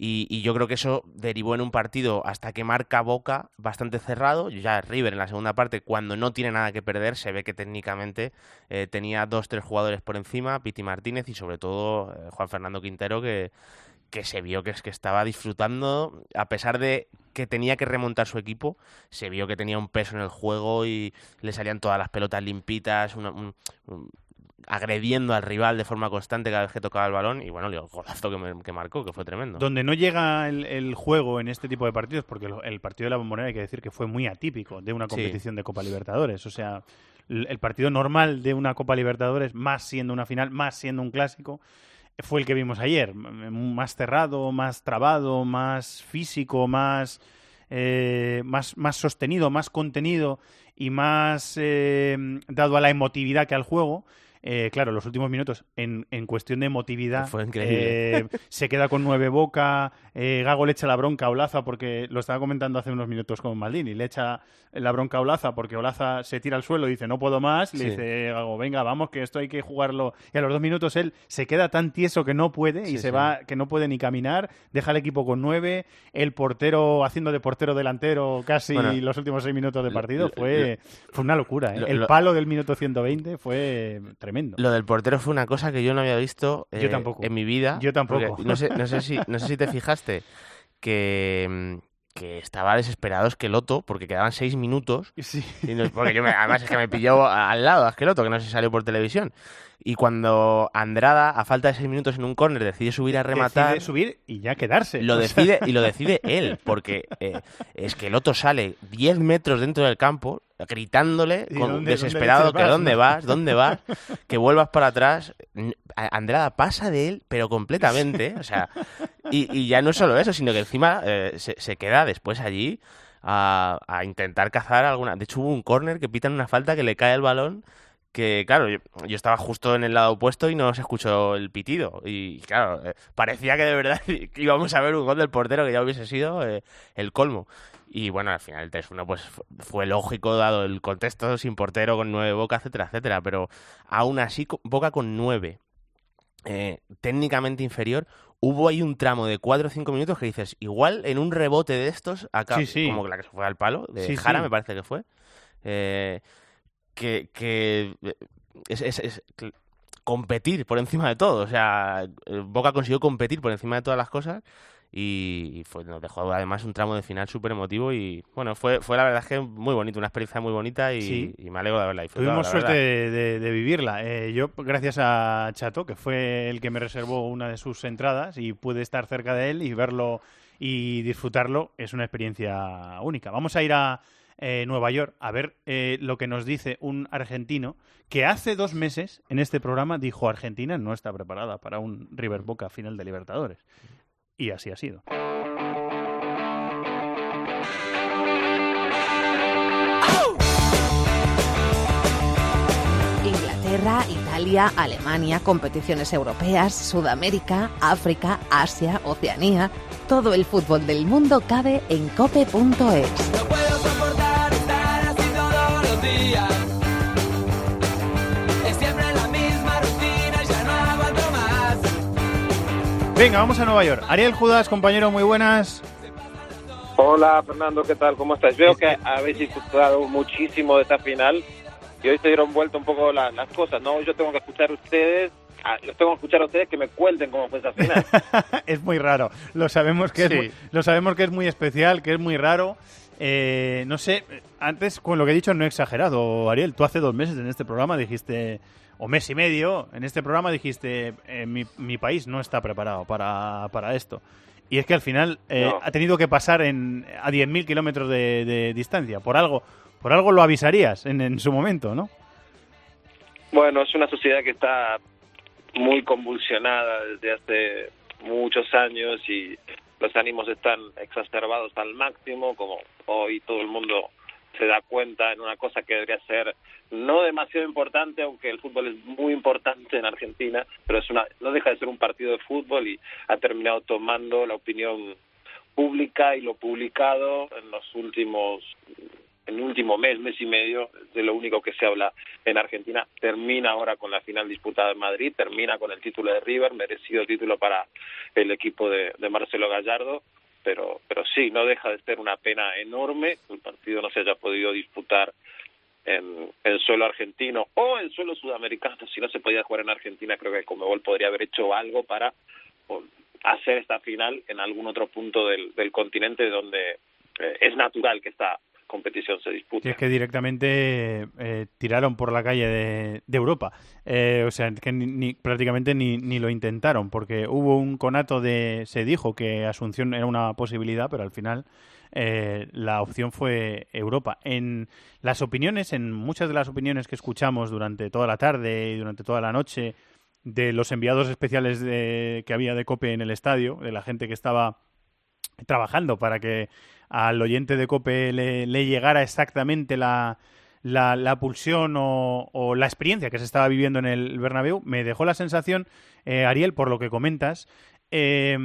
y, y yo creo que eso derivó en un partido hasta que marca Boca bastante cerrado. Ya River en la segunda parte, cuando no tiene nada que perder, se ve que técnicamente eh, tenía dos, tres jugadores por encima, Piti Martínez y sobre todo eh, Juan Fernando Quintero, que, que se vio que es que estaba disfrutando, a pesar de que tenía que remontar su equipo, se vio que tenía un peso en el juego y le salían todas las pelotas limpitas, una- un- un- agrediendo al rival de forma constante cada vez que tocaba el balón y bueno, el golazo que, me- que marcó, que fue tremendo. Donde no llega el, el juego en este tipo de partidos, porque el partido de la Bombonera hay que decir que fue muy atípico de una Sí. competición de Copa Libertadores. O sea, el, el partido normal de una Copa Libertadores, más siendo una final, más siendo un clásico, fue el que vimos ayer. Más cerrado, más trabado, más físico, más, eh, más, más sostenido, más contenido y más eh, dado a la emotividad que al juego. Eh, claro, los últimos minutos en, en cuestión de emotividad Fue increíble. eh, se queda con nueve boca, eh, Gago le echa la bronca a Olaza porque lo estaba comentando hace unos minutos con Maldini, le echa la bronca a Olaza porque Olaza se tira al suelo y dice no puedo más, le Sí. dice Gago venga vamos que esto hay que jugarlo y a los dos minutos él se queda tan tieso que no puede y Sí, se sí. va que no puede ni caminar, deja al equipo con nueve, el portero haciendo de portero delantero casi Bueno, los últimos seis minutos de partido lo- fue, fue una locura, ¿eh? lo- el lo- palo del minuto 120 fue tremendo. Lo del portero fue una cosa que yo no había visto Yo eh, tampoco. en mi vida. Yo tampoco. No sé, no, sé si, no sé si te fijaste que, que estaba desesperado Esqueloto porque quedaban seis minutos. Sí. Y no- porque yo me- además es que me pilló al lado a Esqueloto, que no se salió por televisión. Y cuando Andrada, a falta de seis minutos en un córner, decide subir a rematar. Decide subir y ya quedarse. Lo decide, y lo decide él, porque eh, Esqueloto sale 10 metros dentro del campo, gritándole, ¿Y con, dónde- desesperado, dónde que vas, dónde vas, dónde vas, (laughs) que vuelvas para atrás. Andrada pasa de él, pero completamente, o sea, y, y ya no solo eso, sino que encima eh, se, se queda después allí a, a intentar cazar alguna... De hecho hubo un córner que pitan una falta que le cae el balón que claro, yo, yo estaba justo en el lado opuesto y no se escuchó el pitido. Y claro, eh, parecía que de verdad (laughs) íbamos a ver un gol del portero que ya hubiese sido eh, el colmo. Y bueno, al final el 3-1 pues fu- fue lógico dado el contexto, sin portero, con nueve Boca, etcétera, etcétera. Pero aún así, Boca con nueve, eh, técnicamente inferior, hubo ahí un tramo de 4 o 5 minutos que dices, igual en un rebote de estos, acá, Sí, sí. como la que se fue al palo, de Sí, Jara me parece que fue, eh, que, que eh, es, es- competir por encima de todo. O sea, eh, Boca consiguió competir por encima de todas las cosas y, fue, nos dejó además un tramo de final súper emotivo y bueno, fue, fue la verdad es que muy bonito, una experiencia muy bonita y, Sí. y me alegro de haberla disfrutado. Tuvimos suerte verdad. de, de- de vivirla. Eh, yo, gracias a Chato, que fue el que me reservó una de sus entradas y pude estar cerca de él y verlo y disfrutarlo, es una experiencia única. Vamos a ir a eh, Nueva York a ver eh, lo que nos dice un argentino que hace dos meses en este programa dijo Argentina no está preparada para un River Boca final de Libertadores. Y así ha sido. Inglaterra, Italia. Alemania, competiciones europeas, Sudamérica, África, Asia, Oceanía. Todo el fútbol del mundo cabe en cope.es. Venga, vamos a Nueva York. Ariel Judas, compañero, muy buenas. Hola Fernando, ¿qué tal? ¿Cómo estás? Veo que habéis disfrutado muchísimo de esta final y hoy se dieron vuelta un poco las cosas, ¿no? Yo tengo que escuchar a ustedes, los tengo que escuchar a ustedes que me cuenten cómo fue esa final. (laughs) es muy raro, lo sabemos que es muy, lo sabemos que es muy especial, que es muy raro. Eh, no sé, antes con lo que he dicho no he exagerado, Ariel. Tú hace dos meses en este programa dijiste, o mes y medio, en este programa dijiste, eh, mi, mi, país no está preparado para, para esto. Y es que al final eh, ha tenido que pasar en, a 10.000 kilómetros de, de, distancia. Por algo, por algo lo avisarías en, en su momento, ¿no? Bueno, es una sociedad que está muy convulsionada desde hace muchos años y los ánimos están exacerbados al máximo, como hoy todo el mundo se da cuenta en una cosa que debería ser no demasiado importante, aunque el fútbol es muy importante en Argentina, pero es una no deja de ser un partido de fútbol y ha terminado tomando la opinión pública y lo publicado en los últimos en el último mes, mes y medio, de lo único que se habla en Argentina. Termina ahora con la final disputada en Madrid, termina con el título de River, merecido título para el equipo de, Marcelo Gallardo, pero, pero sí, no deja de ser una pena enorme que el partido no se haya podido disputar en, en suelo argentino o en suelo sudamericano. Si no se podía jugar en Argentina, creo que Comebol podría haber hecho algo para hacer esta final en algún otro punto del, continente donde eh, es natural que esta competición se disputa. Y es que directamente eh, tiraron por la calle de, Europa. Eh, o sea, que ni, ni, prácticamente ni, ni lo intentaron, porque hubo un conato de. Se dijo que Asunción era una posibilidad, pero al final eh, la opción fue Europa. En las opiniones, en muchas de las opiniones que escuchamos durante toda la tarde y durante toda la noche de los enviados especiales de, que había de COPE en el estadio, de la gente que estaba trabajando para que al oyente de COPE le, le llegara exactamente la, la, la pulsión o, la experiencia que se estaba viviendo en el Bernabéu, me dejó la sensación, eh, Ariel, por lo que comentas, eh,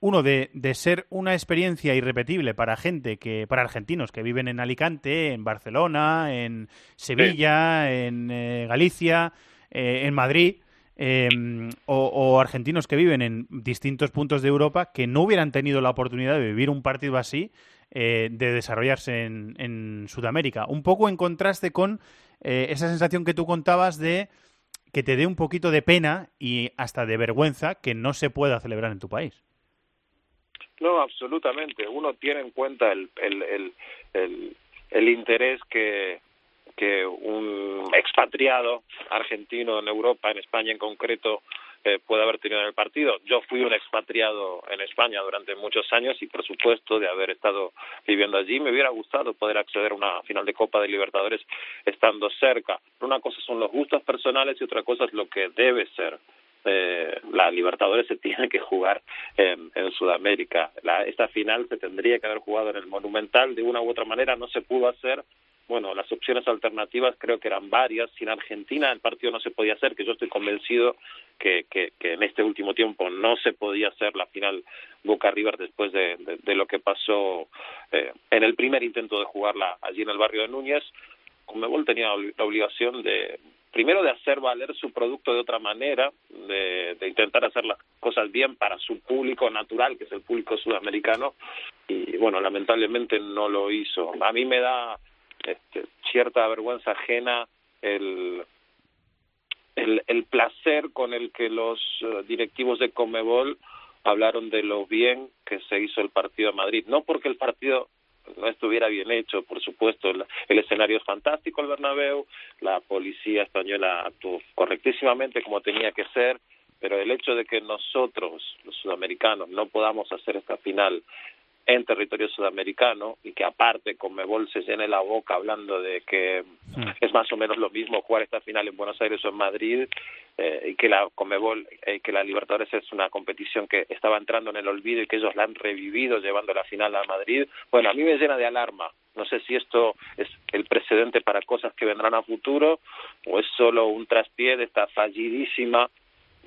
uno de, de, ser una experiencia irrepetible para gente que para argentinos que viven en Alicante, en Barcelona, en Sevilla, en eh, Galicia, eh, en Madrid. O, o, argentinos que viven en distintos puntos de Europa que no hubieran tenido la oportunidad de vivir un partido así eh, de desarrollarse en, en, Sudamérica. Un poco en contraste con eh, esa sensación que tú contabas de que te dé un poquito de pena y hasta de vergüenza que no se pueda celebrar en tu país. No, absolutamente. Uno tiene en cuenta el, el, el, el, el interés que, que un expatriado argentino en Europa, en España en concreto, eh, puede haber tenido en el partido. Yo fui un expatriado en España durante muchos años y, por supuesto, de haber estado viviendo allí, me hubiera gustado poder acceder a una final de Copa de Libertadores estando cerca. Una cosa son los gustos personales y otra cosa es lo que debe ser eh, la Libertadores se tiene que jugar en, en Sudamérica. La, esta final se tendría que haber jugado en el Monumental, de una u otra manera no se pudo hacer. Bueno, las opciones alternativas creo que eran varias. Sin Argentina el partido no se podía hacer, que yo estoy convencido que, que, en este último tiempo no se podía hacer la final Boca River después de, de, de lo que pasó eh, en el primer intento de jugarla allí en el barrio de Núñez. Conmebol tenía la obligación de primero de hacer valer su producto de otra manera, de, de, intentar hacer las cosas bien para su público natural, que es el público sudamericano, y bueno, lamentablemente no lo hizo. A mí me da este, cierta vergüenza ajena el, el, placer con el que los uh, directivos de Comebol hablaron de lo bien que se hizo el partido de Madrid, no porque el partido no estuviera bien hecho, por supuesto, el, el, escenario es fantástico, el Bernabéu, la policía española actuó correctísimamente como tenía que ser, pero el hecho de que nosotros, los sudamericanos, no podamos hacer esta final en territorio sudamericano y que aparte Conmebol se llene la boca hablando de que sí. es más o menos lo mismo jugar esta final en Buenos Aires o en Madrid eh, y que la Conmebol eh, que la Libertadores es una competición que estaba entrando en el olvido y que ellos la han revivido llevando la final a Madrid bueno a mí me llena de alarma no sé si esto es el precedente para cosas que vendrán a futuro o es solo un traspié de esta fallidísima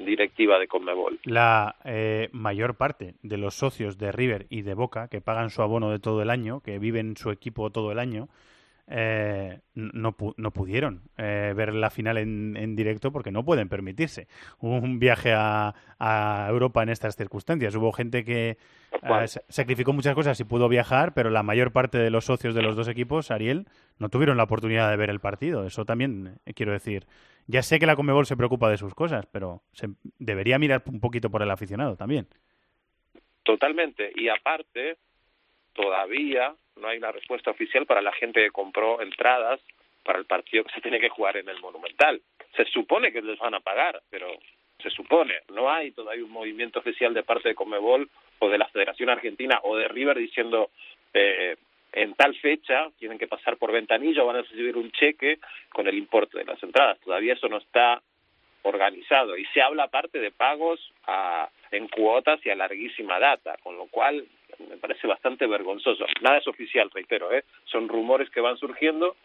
directiva de Conmebol. La eh, mayor parte de los socios de River y de Boca que pagan su abono de todo el año, que viven su equipo todo el año, eh, no, no, pudieron eh, ver la final en, en, directo porque no pueden permitirse un viaje a, a Europa en estas circunstancias. Hubo gente que eh, sacrificó muchas cosas y pudo viajar, pero la mayor parte de los socios de los dos equipos, Ariel, no tuvieron la oportunidad de ver el partido. Eso también quiero decir. Ya sé que la Comebol se preocupa de sus cosas, pero se debería mirar un poquito por el aficionado también. Totalmente. Y aparte, todavía no hay una respuesta oficial para la gente que compró entradas para el partido que se tiene que jugar en el Monumental. Se supone que les van a pagar, pero se supone. No hay todavía un movimiento oficial de parte de Comebol o de la Federación Argentina o de River diciendo eh, en tal fecha tienen que pasar por ventanillo, van a recibir un cheque con el importe de las entradas. Todavía eso no está organizado y se habla aparte de pagos a, en cuotas y a larguísima data, con lo cual me parece bastante vergonzoso. Nada es oficial, reitero, ¿eh? son rumores que van surgiendo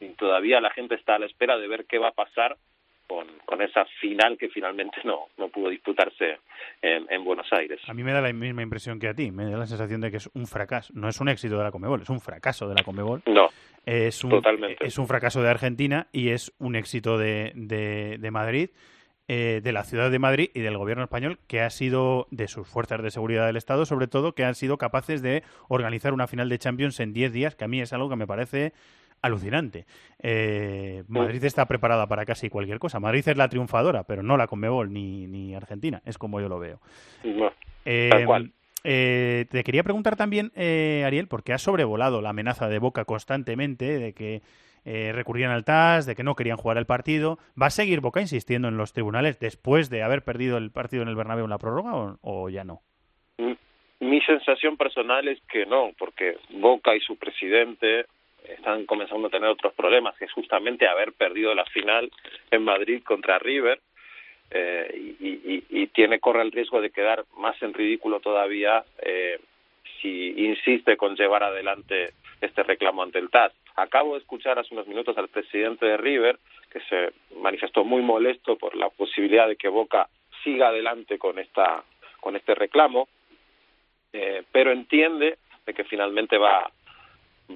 y todavía la gente está a la espera de ver qué va a pasar con, con esa final que finalmente no, no pudo disputarse en, en, Buenos Aires. A mí me da la misma impresión que a ti, me da la sensación de que es un fracaso, no es un éxito de la Comebol, es un fracaso de la Comebol. No, es un, totalmente. Es un fracaso de Argentina y es un éxito de, de, de Madrid eh, de la ciudad de Madrid y del gobierno español, que ha sido, de sus fuerzas de seguridad del Estado, sobre todo, que han sido capaces de organizar una final de Champions en 10 días, que a mí es algo que me parece alucinante. Eh, Madrid está preparada para casi cualquier cosa. Madrid es la triunfadora, pero no la Conmebol ni, ni Argentina, es como yo lo veo. No, eh, tal cual. Eh, te quería preguntar también, eh, Ariel, porque has sobrevolado la amenaza de Boca constantemente de que recurrían al TAS, de que no querían jugar el partido. ¿Va a seguir Boca insistiendo en los tribunales después de haber perdido el partido en el Bernabéu en la prórroga o, o ya no? Mi sensación personal es que no, porque Boca y su presidente están comenzando a tener otros problemas, que es justamente haber perdido la final en Madrid contra River eh, y, tiene corre el riesgo de quedar más en ridículo todavía eh, si insiste con llevar adelante este reclamo ante el TAS. Acabo de escuchar hace unos minutos al presidente de River que se manifestó muy molesto por la posibilidad de que Boca siga adelante con esta con este reclamo, eh, pero entiende de que finalmente va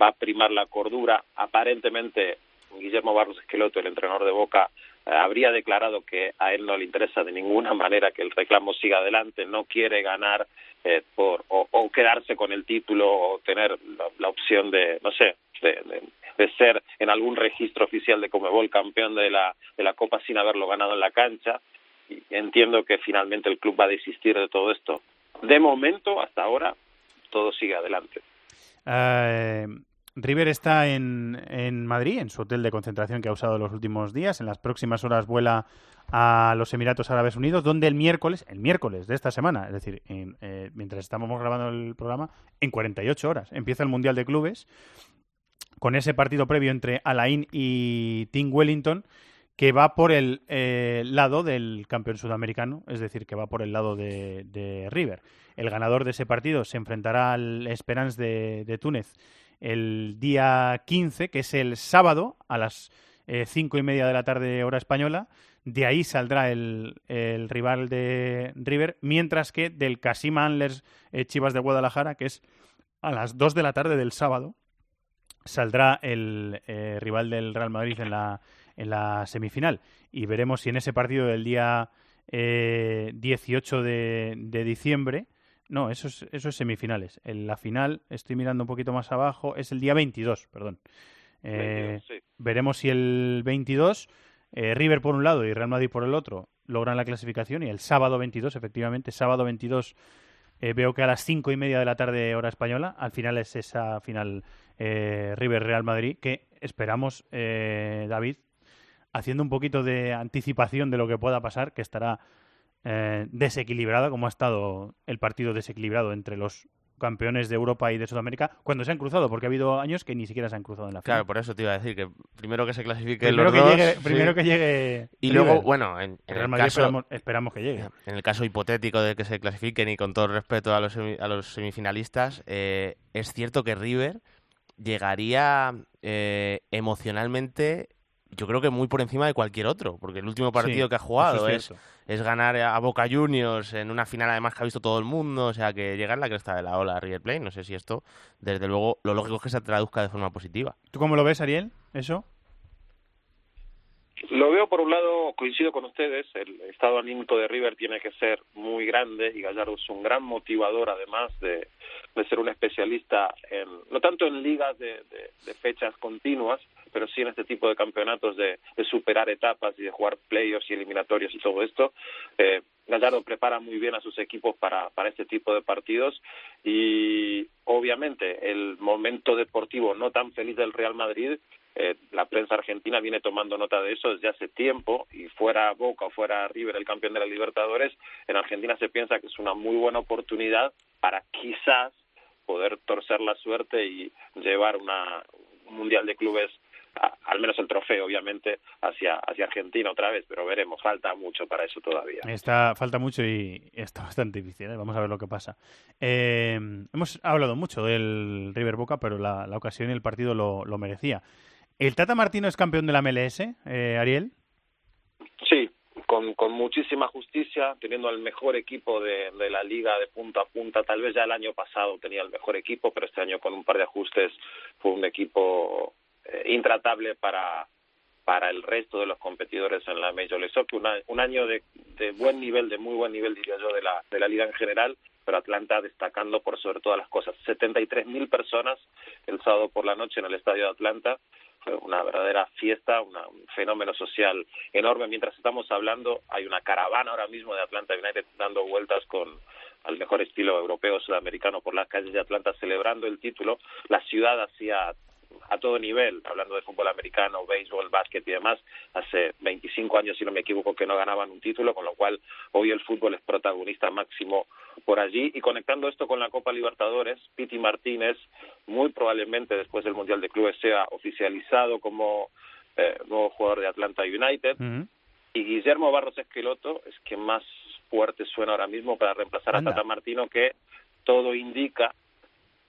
va a primar la cordura. Aparentemente Guillermo Barros Esqueloto, el entrenador de Boca, eh, habría declarado que a él no le interesa de ninguna (laughs) manera que el reclamo siga adelante, no quiere ganar eh, por o, quedarse con el título o tener la, la opción de, no sé, de, de, de, ser en algún registro oficial de Comebol campeón de la, de la Copa sin haberlo ganado en la cancha. Y entiendo que finalmente el club va a desistir de todo esto. De momento, hasta ahora, todo sigue adelante. Uh, River está en, en, Madrid, en su hotel de concentración que ha usado los últimos días. En las próximas horas vuela a los Emiratos Árabes Unidos, donde el miércoles, el miércoles de esta semana, es decir, eh, mientras estamos grabando el programa, en 48 horas empieza el Mundial de Clubes con ese partido previo entre Alain y Tim Wellington que va por el eh, lado del campeón sudamericano, es decir, que va por el lado de, River. El ganador de ese partido se enfrentará al Esperance de, de Túnez el día 15, que es el sábado, a las eh, cinco y media de la tarde hora española. De ahí saldrá el, rival de River, mientras que del Casim Antlers eh, Chivas de Guadalajara, que es a las 2 de la tarde del sábado, saldrá el eh, rival del Real Madrid en la, en la semifinal. Y veremos si en ese partido del día eh, 18 de, de, diciembre, no, eso es, eso es semifinales. En la final, estoy mirando un poquito más abajo, es el día 22, perdón. Eh, 22, sí. Veremos si el 22, eh, River por un lado y Real Madrid por el otro, logran la clasificación. Y el sábado 22, efectivamente, sábado 22, eh, veo que a las cinco y media de la tarde, hora española, al final es esa final eh, River-Real Madrid, que esperamos, eh, David, haciendo un poquito de anticipación de lo que pueda pasar, que estará eh, desequilibrada, como ha estado el partido desequilibrado entre los campeones de Europa y de Sudamérica cuando se han cruzado, porque ha habido años que ni siquiera se han cruzado en la final. Claro, por eso te iba a decir que primero que se clasifique primero los que dos, llegue, sí. primero que llegue y River. luego bueno en, en el caso esperamos, esperamos, que llegue en el caso hipotético de que se clasifiquen y con todo el respeto a los, a los semifinalistas eh, es cierto que River llegaría eh, emocionalmente, yo creo que muy por encima de cualquier otro, porque el último partido Sí, que ha jugado es, es es ganar a Boca Juniors en una final además que ha visto todo el mundo, o sea que llegar en la cresta de la ola a River Plate, no sé si esto, desde luego, lo lógico es que se traduzca de forma positiva. ¿Tú cómo lo ves, Ariel? ¿Eso? Lo veo por un lado, coincido con ustedes, el estado anímico de River tiene que ser muy grande y Gallardo es un gran motivador además de, de ser un especialista en, no tanto en ligas de, de- de fechas continuas, pero sí en este tipo de campeonatos de, de superar etapas y de jugar playoffs y eliminatorios y todo esto. Eh, Gallardo prepara muy bien a sus equipos para, para este tipo de partidos y obviamente el momento deportivo no tan feliz del Real Madrid eh, la prensa argentina viene tomando nota de eso desde hace tiempo y fuera Boca o fuera River el campeón de la Libertadores, en Argentina se piensa que es una muy buena oportunidad para quizás poder torcer la suerte y llevar una, un mundial de clubes, a- al menos el trofeo obviamente, hacia, hacia Argentina otra vez, pero veremos, falta mucho para eso todavía. Está, falta mucho y está bastante difícil. ¿eh? Vamos a ver lo que pasa. Eh, hemos hablado mucho del River Boca, pero la, la ocasión y el partido lo, lo merecía. ¿El Tata Martino es campeón de la MLS, eh, Ariel? Sí, con, con muchísima justicia, teniendo al mejor equipo de, de la liga de punta a punta. Tal vez ya el año pasado tenía el mejor equipo, pero este año con un par de ajustes fue un equipo eh, intratable para para el resto de los competidores en la Major League Soccer. Una- un año de, de buen nivel, de muy buen nivel, diría yo, de la, de la liga en general, pero Atlanta destacando por sobre todas las cosas. 73.000 personas el sábado por la noche en el estadio de Atlanta. Fue una verdadera fiesta, una- un fenómeno social enorme. Mientras estamos hablando, hay una caravana ahora mismo de Atlanta United dando vueltas con al mejor estilo europeo sudamericano por las calles de Atlanta celebrando el título. La ciudad hacía a todo nivel, hablando de fútbol americano, béisbol, básquet y demás, hace 25 años, si no me equivoco, que no ganaban un título, con lo cual hoy el fútbol es protagonista máximo por allí. Y conectando esto con la Copa Libertadores, Piti Martínez, muy probablemente después del Mundial de Clubes, sea oficializado como eh, nuevo jugador de Atlanta United. Y Guillermo Barros Esqueloto es quien más fuerte suena ahora mismo para reemplazar Anda. a Tata Martino, que todo indica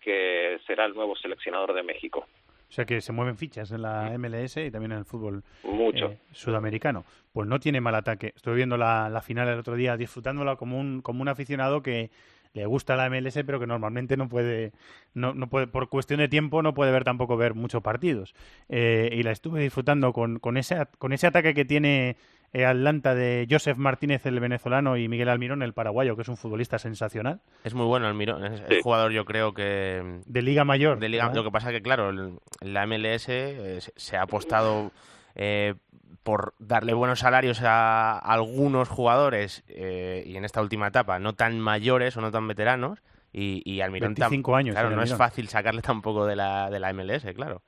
que será el nuevo seleccionador de México. O sea que se mueven fichas en la MLS y también en el fútbol Mucho. eh, sudamericano. Pues no tiene mal ataque. Estuve viendo la, la final el otro día, disfrutándola como un, como un aficionado que le gusta la MLS, pero que normalmente no puede, no, no puede, por cuestión de tiempo, no puede ver tampoco ver muchos partidos. Eh, y la estuve disfrutando con, con, ese, con ese ataque que tiene Atlanta de Joseph Martínez, el venezolano, y Miguel Almirón, el paraguayo, que es un futbolista sensacional. Es muy bueno Almirón, es el jugador yo creo que... De Liga Mayor. De Liga, lo que pasa que, claro, el- la MLS eh, se- ha apostado eh, por darle buenos salarios a algunos jugadores y en esta última etapa no tan mayores o no tan veteranos. Y, y Almirón tam- 25 años Claro, no es fácil sacarle tampoco de la, de la MLS, claro.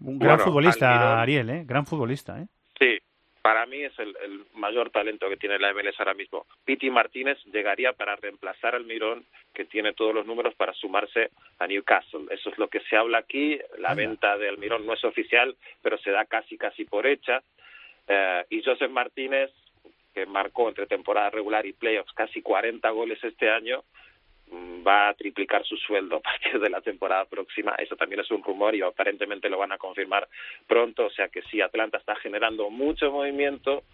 Un gran Bueno, futbolista, Almirón- Ariel, ¿eh? Gran futbolista, ¿eh? Sí, para mí es el, el mayor talento que tiene la MLS ahora mismo. Piti Martínez llegaría para reemplazar al Mirón, que tiene todos los números para sumarse a Newcastle. Eso es lo que se habla aquí. La venta de Almirón no es oficial, pero se da casi, casi por hecha. Eh, y Joseph Martínez, que marcó entre temporada regular y playoffs casi 40 goles este año, va a triplicar su sueldo (laughs) a partir de la temporada próxima. Eso también es un rumor y aparentemente lo van a confirmar pronto. O sea que sí, Atlanta está generando mucho movimiento,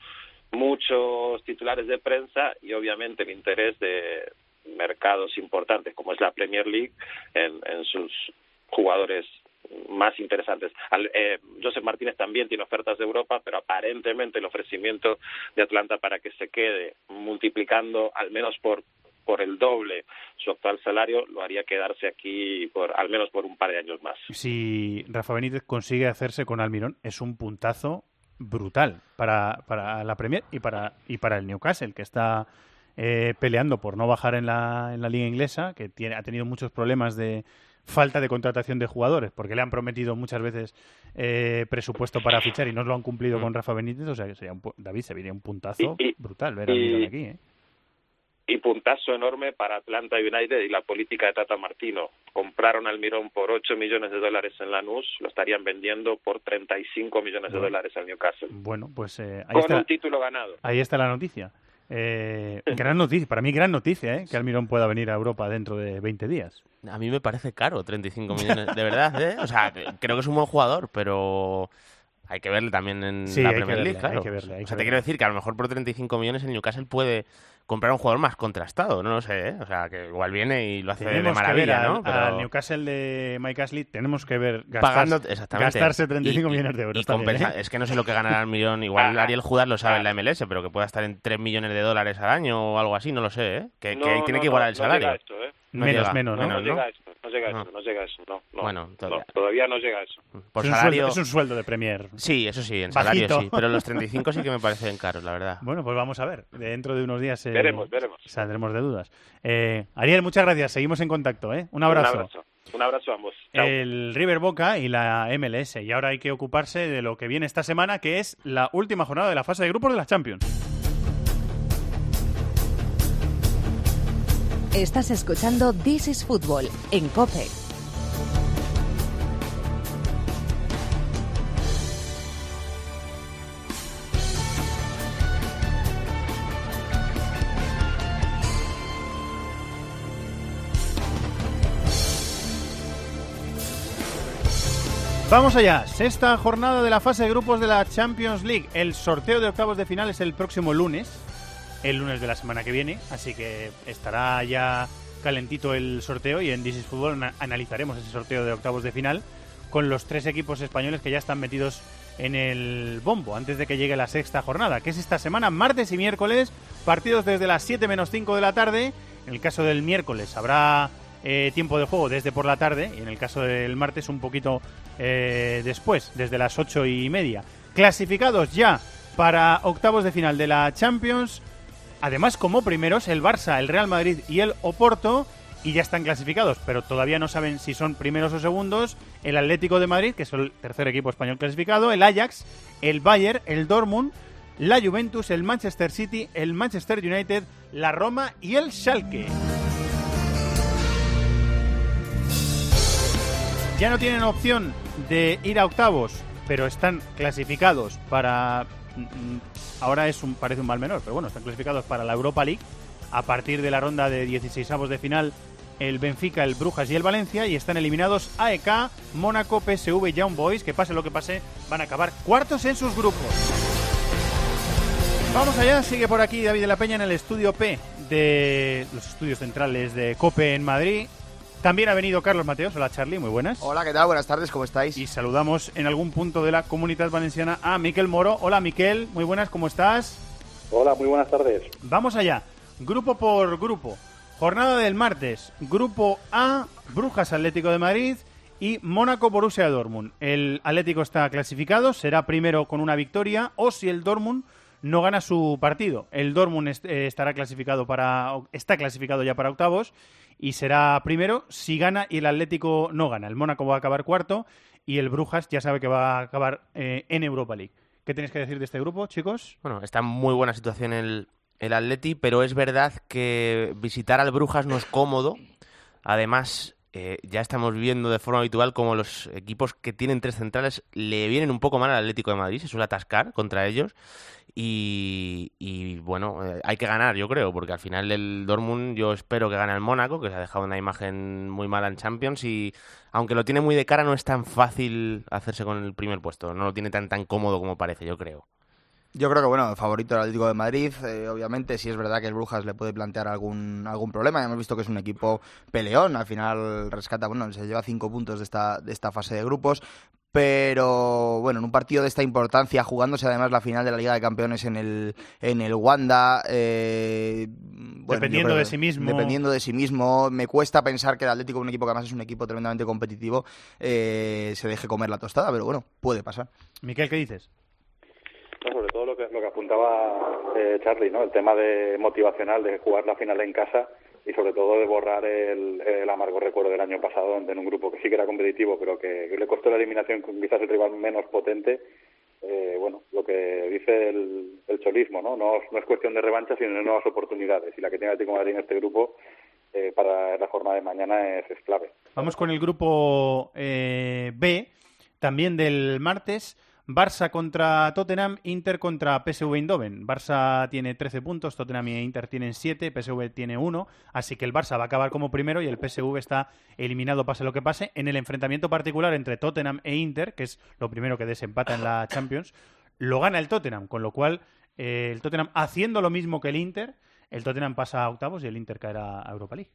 muchos titulares de prensa y obviamente el interés de mercados importantes como es la Premier League en, en sus jugadores más interesantes. Al, eh, Joseph Martínez también tiene ofertas de Europa, pero aparentemente el ofrecimiento de Atlanta para que se quede multiplicando al menos por por el doble su actual salario lo haría quedarse aquí por al menos por un par de años más. Si Rafa Benítez consigue hacerse con Almirón, es un puntazo brutal para, para la Premier y para, y para el Newcastle, que está eh, peleando por no bajar en la, en la liga inglesa, que tiene, ha tenido muchos problemas de falta de contratación de jugadores, porque le han prometido muchas veces eh, presupuesto para fichar y no lo han cumplido con Rafa Benítez, o sea que sería un, David, se vería un puntazo Y- y- brutal ver a y- Almirón aquí, ¿eh? Y puntazo enorme para Atlanta United y la política de Tata Martino. Compraron al Mirón por 8 millones de dólares en Lanús, lo estarían vendiendo por 35 millones de dólares al Newcastle. Bueno, pues eh, ahí, Con está, un título ganado. ahí está la noticia. Eh, (laughs) gran noticia, para mí gran noticia, ¿eh? que Almirón pueda venir a Europa dentro de 20 días. A mí me parece caro, 35 millones, de verdad, ¿eh? O sea, creo que es un buen jugador, pero hay que verle también en Sí, la Premier League, claro. hay que verle, hay o que sea, te verle. quiero decir que a lo mejor por 35 millones el Newcastle puede comprar un jugador más contrastado, no lo sé, ¿eh? O sea, que igual viene y lo hace de Tenemos que ver maravilla, al, ¿no? Pero al Newcastle de Mike Ashley, tenemos que ver gastar- pagando exactamente gastarse 35 Y- millones de euros. y también, compensa- ¿eh? es que no sé lo que ganará el millón igual Ariel Judas lo sabe en la MLS pero que pueda estar en 3 millones de dólares al año o algo así no lo sé ¿eh? que, que No, tiene no, que igualar el salario esto, ¿eh? No Menos, llega, menos, ¿no? No, llega a esto, no llega a esto, no llega a eso, no. no, Bueno, no, todavía- no llega a eso. por es, un salario sueldo, es un sueldo de Premier. sí eso sí en Bajito. salario sí pero los (laughs) 35 sí que me parecen caros la verdad Bueno, pues vamos a ver. Dentro de unos días eh, Veremos, veremos. saldremos de dudas. Eh, Ariel, muchas gracias. Seguimos en contacto. ¿eh? Un abrazo. Un abrazo, un abrazo a ambos. Chao. El River Boca y la MLS. Y ahora hay que ocuparse de lo que viene esta semana, que es la última jornada de la fase de grupos de la Champions. Estás escuchando This is Football en Cope. Vamos allá, sexta jornada de la fase de grupos de la Champions League. El sorteo de octavos de final es el próximo lunes, el lunes de la semana que viene, así que estará ya calentito el sorteo y en This is Football ana- analizaremos ese sorteo de octavos de final con los tres equipos españoles que ya están metidos en el bombo antes de que llegue la sexta jornada, que es esta semana, martes y miércoles, partidos desde las 7 menos 5 de la tarde. En el caso del miércoles habrá eh, tiempo de juego desde por la tarde y en el caso del martes un poquito eh, después, desde las ocho y media. Clasificados ya para octavos de final de la Champions. Además, como primeros, el Barça, el Real Madrid y el Oporto. Y ya están clasificados, pero todavía no saben si son primeros o segundos. El Atlético de Madrid, que es el tercer equipo español clasificado. El Ajax, el Bayern, el Dortmund, la Juventus, el Manchester City, el Manchester United, la Roma y el Schalke. Ya no tienen opción de ir a octavos, pero están clasificados para. Mm, Ahora es un, parece un mal menor, pero bueno, están clasificados para la Europa League a partir de la ronda de 16 de final. El Benfica, el Brujas y el Valencia y están eliminados AEK, Mónaco, PSV y Young Boys, que pase lo que pase, van a acabar cuartos en sus grupos. Vamos allá, sigue por aquí David de la Peña en el estudio P de los estudios centrales de COPE en Madrid. También ha venido Carlos Mateos. Hola Charlie, muy buenas. Hola, ¿qué tal? Buenas tardes, ¿cómo estáis? Y saludamos en algún punto de la comunidad valenciana a Miquel Moro. Hola Miquel, muy buenas, ¿cómo estás? Hola, muy buenas tardes. Vamos allá, grupo por grupo. Jornada del martes, grupo A, Brujas Atlético de Madrid y Mónaco Borussia Dortmund. El Atlético está clasificado, será primero con una victoria o si el Dortmund no gana su partido. El Dortmund est- eh, estará clasificado para está clasificado ya para octavos y será primero si gana y el Atlético no gana. El Mónaco va a acabar cuarto y el Brujas ya sabe que va a acabar eh, en Europa League. ¿Qué tenéis que decir de este grupo, chicos? Bueno, está en muy buena situación el, el Atleti, pero es verdad que visitar al Brujas no es cómodo. Además, eh, ya estamos viendo de forma habitual como los equipos que tienen tres centrales le vienen un poco mal al Atlético de Madrid, se suele atascar contra ellos. Y, bueno, eh, hay que ganar, yo creo, porque al final el Dortmund yo espero que gane el Mónaco, que se ha dejado una imagen muy mala en Champions y aunque lo tiene muy de cara no es tan fácil hacerse con el primer puesto, no lo tiene tan tan cómodo como parece, yo creo. Yo creo que, bueno, favorito el Atlético de Madrid. eh, obviamente, si es verdad que el Brujas le puede plantear algún, algún problema. Ya hemos visto que es un equipo peleón. Al final rescata, bueno, se lleva cinco puntos de esta, de esta fase de grupos. Pero, bueno, en un partido de esta importancia, jugándose además la final de la Liga de Campeones en el, en el Wanda. eh, bueno, Dependiendo creo de sí mismo. Dependiendo de sí mismo. Me cuesta pensar que el Atlético, un equipo que además es un equipo tremendamente competitivo, eh, se deje comer la tostada. Pero bueno, puede pasar. Miquel, ¿qué dices? No, sobre apuntaba eh, Charlie, ¿no? El tema de motivacional de jugar la final en casa y sobre todo de borrar el, el amargo recuerdo del año pasado, donde en un grupo que sí que era competitivo, pero que, le costó la eliminación quizás el rival menos potente. eh, bueno, lo que dice el, el cholismo, ¿no? ¿no? Es cuestión de revancha, sino de nuevas oportunidades. Y la que tiene Atlético Madrid en este grupo eh, para la jornada de mañana es, es clave. Vamos con el grupo eh, B, también del martes. Barça contra Tottenham, Inter contra PSV Eindhoven. Barça tiene 13 puntos, Tottenham y Inter tienen 7, PSV tiene 1, así que el Barça va a acabar como primero y el PSV está eliminado pase lo que pase. En el enfrentamiento particular entre Tottenham e Inter, que es lo primero que desempata en la Champions, lo gana el Tottenham, con lo cual eh, el Tottenham haciendo lo mismo que el Inter, el Tottenham pasa a octavos y el Inter caerá a Europa League.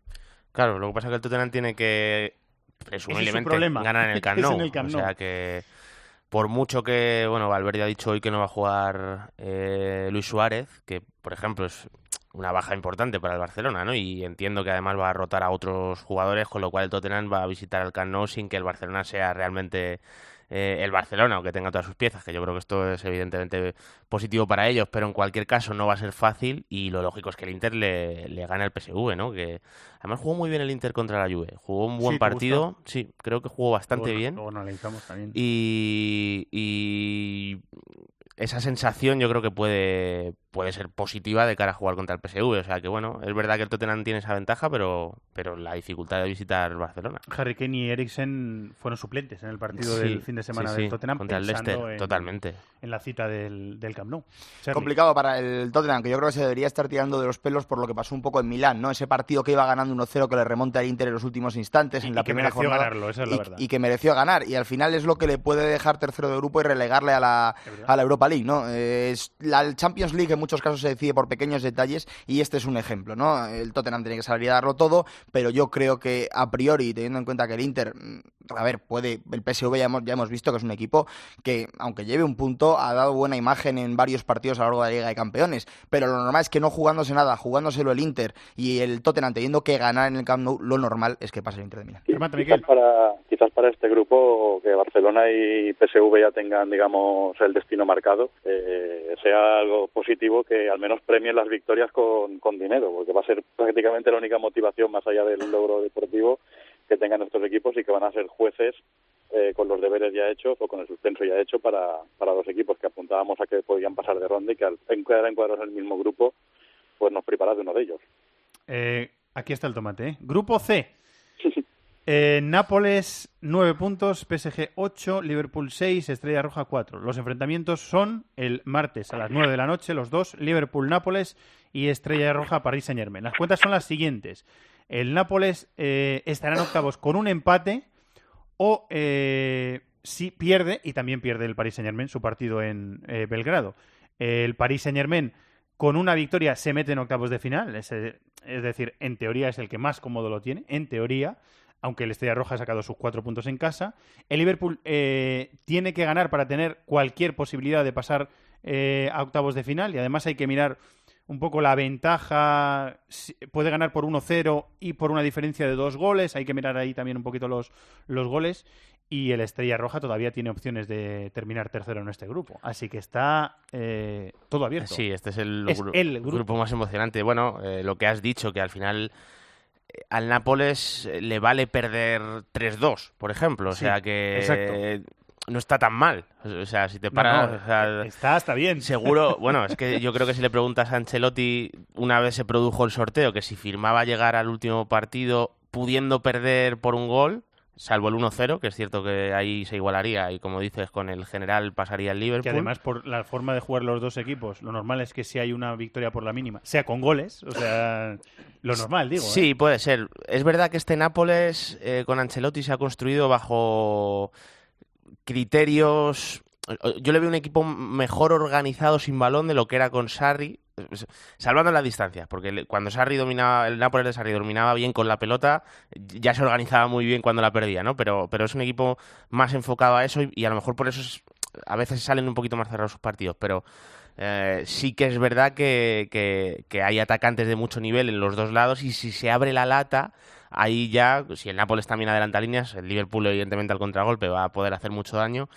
Claro, lo que pasa es que el Tottenham tiene que presumiblemente problema. ganar en el (laughs) Camp Nou. el Camp O sea que por mucho que, bueno, Valverde ha dicho hoy que no va a jugar eh, Luis Suárez, que por ejemplo es una baja importante para el Barcelona, ¿no? Y entiendo que además va a rotar a otros jugadores, con lo cual el Tottenham va a visitar el Camp Nou sin que el Barcelona sea realmente eh, el Barcelona o que tenga todas sus piezas, que yo creo que esto es evidentemente positivo para ellos, pero en cualquier caso no va a ser fácil y lo lógico es que el Inter le, le gane al PSV, ¿no? Que además jugó muy bien el Inter contra la Juve, jugó un buen Sí, ¿te partido, gustó? sí, creo que jugó bastante Luego- bien. Luego analizamos también. Y, y esa sensación yo creo que puede, puede ser positiva de cara a jugar contra el PSV. O sea que bueno, es verdad que el Tottenham tiene esa ventaja, pero, pero la dificultad de visitar Barcelona. Harry Kane y Eriksen fueron suplentes en el partido Sí, del fin de semana sí, del Tottenham contra el Leicester, en- totalmente. en la cita del, del Camp Nou. Charlie. Complicado para el Tottenham, que yo creo que se debería estar tirando de los pelos por lo que pasó un poco en Milán, ¿no? Ese partido que iba ganando 1-0 que le remonta al Inter en los últimos instantes, Y- en y la que primera mereció jornada. ganarlo, esa es la y, verdad. y que mereció ganar. Y al final es lo que le puede dejar tercero de grupo y relegarle a la, a la Europa League, ¿no? Eh, es- la Champions League muchos casos se decide por pequeños detalles y este es un ejemplo, ¿no? El Tottenham tiene que salir a darlo todo, pero yo creo que a priori, teniendo en cuenta que el Inter, mm, a ver, puede, el PSV ya hemos, ya hemos visto que es un equipo que, aunque lleve un punto, ha dado buena imagen en varios partidos a lo largo de la Liga de Campeones, pero lo normal es que no jugándose nada, jugándoselo el Inter y el Tottenham teniendo que ganar en el Camp Nou, lo normal es que pase el Inter de Milán. Quizás para, quizás para este grupo que Barcelona y PSV ya tengan, digamos, el destino marcado, eh, sea algo positivo que al menos premien las victorias con, con dinero, porque va a ser prácticamente la única motivación más allá del logro deportivo que tengan estos equipos y que van a ser jueces eh, con los deberes ya hechos o con el suspenso ya hecho para, para los equipos que apuntábamos a que podían pasar de ronda y que al encuadrados en el mismo grupo, pues nos prepara de uno de ellos. Eh, aquí está el tomate, ¿eh? Grupo C. (laughs) Eh, Nápoles 9 puntos, PSG 8, Liverpool 6, Estrella Roja 4. Los enfrentamientos son el martes a las 9 de la noche, los dos, Liverpool-Nápoles y Estrella Roja París Saint Germain. Las cuentas son las siguientes. El Nápoles eh, estará en octavos con un empate o eh, si pierde, y también pierde el Paris Saint Germain su partido en eh, Belgrado. El Paris Saint Germain con una victoria se mete en octavos de final, es, es decir, en teoría es el que más cómodo lo tiene, en teoría, aunque el Estrella Roja ha sacado sus cuatro puntos en casa. El Liverpool eh, tiene que ganar para tener cualquier posibilidad de pasar eh, a octavos de final y además hay que mirar un poco la ventaja, puede ganar por 1-0 y por una diferencia de dos goles, hay que mirar ahí también un poquito los, los goles y el Estrella Roja todavía tiene opciones de terminar tercero en este grupo, así que está eh, todo abierto. Sí, este es el, Es gru- el grupo. más emocionante. Bueno, eh, lo que has dicho, que al final al Nápoles eh, le vale perder 3-2, por ejemplo. O Sí, sea que exacto. eh, no está tan mal. O sea, si te paras... no, o sea, está hasta bien. Seguro, (laughs) bueno, es que yo creo que si le preguntas a Ancelotti, una vez se produjo el sorteo, que si firmaba llegar al último partido pudiendo perder por un gol, salvo el 1-0, que es cierto que ahí se igualaría y como dices, con el general pasaría el Liverpool. Que además, por la forma de jugar los dos equipos, lo normal es que si hay una victoria por la mínima, sea con goles, o sea, (laughs) lo normal, digo. ¿eh? Sí, puede ser. Es verdad que este Nápoles eh, con Ancelotti se ha construido bajo criterios. Yo le veo un equipo mejor organizado sin balón de lo que era con Sarri, salvando las distancias, porque cuando Sarri dominaba, el Nápoles de Sarri dominaba bien con la pelota, ya se organizaba muy bien cuando la perdía, ¿no? Pero, pero es un equipo más enfocado a eso y, y a lo mejor por eso es- a veces salen un poquito más cerrados sus partidos, pero eh, sí que es verdad que, que- que hay atacantes de mucho nivel en los dos lados y si se abre la lata, ahí ya, si el Nápoles también adelanta líneas, el Liverpool evidentemente al contragolpe va a poder hacer mucho daño.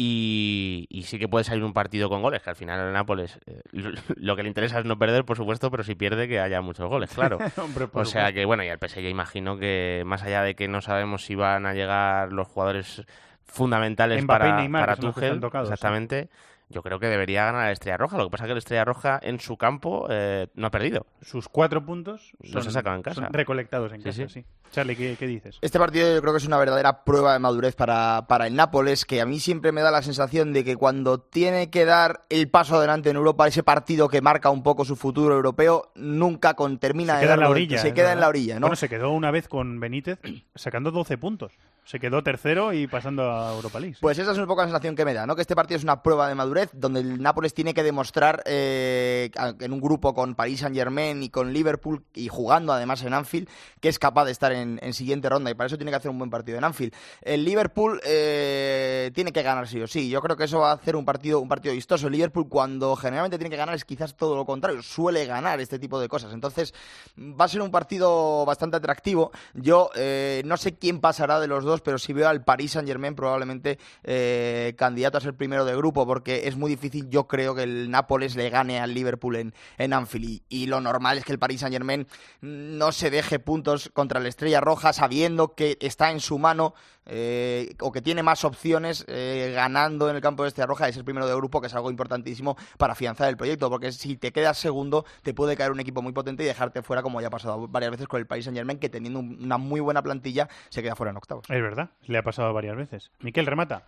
Y, y sí que puede salir un partido con goles, que al final el Nápoles eh, lo, (laughs) que le interesa es no perder, por supuesto, pero si pierde que haya muchos goles, claro. (laughs) Hombre, o sea que bueno, y al PSG imagino que más allá de que no sabemos si van a llegar los jugadores fundamentales Mbappé para, Neymar, para Tuchel, tocados, sí. Yo creo que debería ganar la Estrella Roja. Lo que pasa es que la Estrella Roja en su campo eh, no ha perdido. Sus cuatro puntos Los ha sacado en casa. son recolectados en Sí, casa, sí. sí. Charlie, ¿qué, qué dices? Este partido yo creo que es una verdadera prueba de madurez para, para el Nápoles, que a mí siempre me da la sensación de que cuando tiene que dar el paso adelante en Europa, ese partido que marca un poco su futuro europeo, nunca con, termina se de queda en la orilla. Se queda en la orilla, ¿no? Bueno, se quedó una vez con Benítez sacando 12 puntos. Se quedó tercero y pasando a Europa League. Pues esa es un poco la sensación que me da, ¿no? Que este partido es una prueba de madurez donde el Nápoles tiene que demostrar eh, en un grupo con Paris Saint Germain y con Liverpool y jugando además en Anfield que es capaz de estar en, en siguiente ronda y para eso tiene que hacer un buen partido en Anfield. El Liverpool eh, tiene que ganar sí o sí. Yo creo que eso va a hacer un partido un partido vistoso. El Liverpool cuando generalmente tiene que ganar es quizás todo lo contrario, suele ganar este tipo de cosas. Entonces va a ser un partido bastante atractivo. Yo eh, no sé quién pasará de los dos, pero si veo al Paris Saint Germain probablemente eh, candidato a ser primero de grupo, porque es muy difícil, yo creo, que el Nápoles le gane al Liverpool en, en Anfield. Y, y lo normal es que el Paris Saint Germain no se deje puntos contra la Estrella Roja, sabiendo que está en su mano eh, o que tiene más opciones eh, ganando en el campo de Estrella Roja de ser primero de grupo, que es algo importantísimo para afianzar el proyecto, porque si te quedas segundo, te puede caer un equipo muy potente y dejarte fuera, como ya ha pasado varias veces con el Paris Saint Germain, que teniendo un- una muy buena plantilla se queda fuera en octavos. Es verdad, le ha pasado varias veces. Miquel, remata.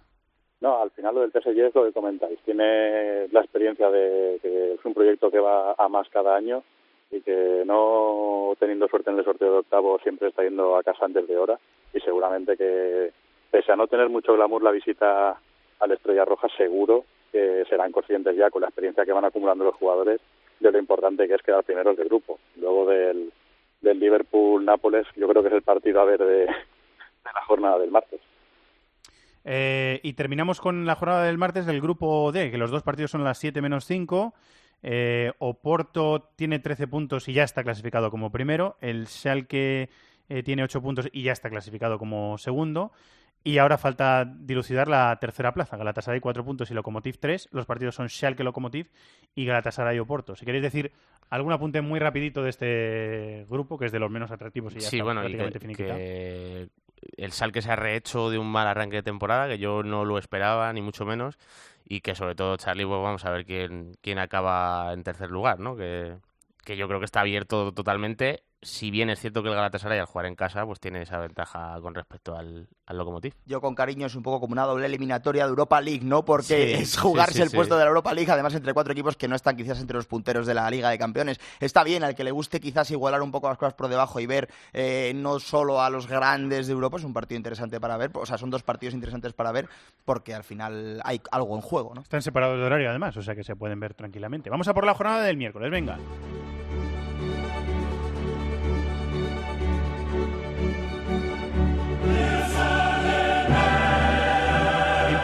No, al final lo del PSG es lo que comentáis. Tiene la experiencia de que es un proyecto que va a más cada año y que no teniendo suerte en el sorteo de octavo siempre está yendo a casa antes de hora y seguramente que pese a no tener mucho glamour la visita a la Estrella Roja seguro que serán conscientes ya con la experiencia que van acumulando los jugadores de lo importante que es quedar primeros de grupo. Luego del, del Liverpool-Nápoles yo creo que es el partido a ver de, de la jornada del martes. Eh, y terminamos con la jornada del martes del grupo D, que los dos partidos son las 7 menos 5. Eh, Oporto tiene 13 puntos y ya está clasificado como primero. El Schalke eh, tiene 8 puntos y ya está clasificado como segundo. Y ahora falta dilucidar la tercera plaza. Galatasaray 4 puntos y Lokomotiv 3. Los partidos son Schalke Lokomotiv y Galatasaray Oporto. Si queréis decir algún apunte muy rapidito de este grupo, que es de los menos atractivos y ya Sí, está bueno, y prácticamente que, el Sal que se ha rehecho de un mal arranque de temporada, que yo no lo esperaba, ni mucho menos, y que sobre todo Charlie, pues vamos a ver quién, quién acaba en tercer lugar, ¿no? Que, que yo creo que está abierto totalmente, si bien es cierto que el Galatasaray al jugar en casa, pues tiene esa ventaja con respecto al, al Lokomotiv. Yo con cariño es un poco como una doble eliminatoria de Europa League, ¿no? Porque Sí, es jugarse sí, el sí. puesto de la Europa League, además entre cuatro equipos que no están quizás entre los punteros de la Liga de Campeones. Está bien, al que le guste quizás igualar un poco las cosas por debajo y ver eh, no solo a los grandes de Europa, es un partido interesante para ver, o sea, son dos partidos interesantes para ver porque al final hay algo en juego, ¿no? Están separados de horario además, o sea que se pueden ver tranquilamente. Vamos a por la jornada del miércoles, venga.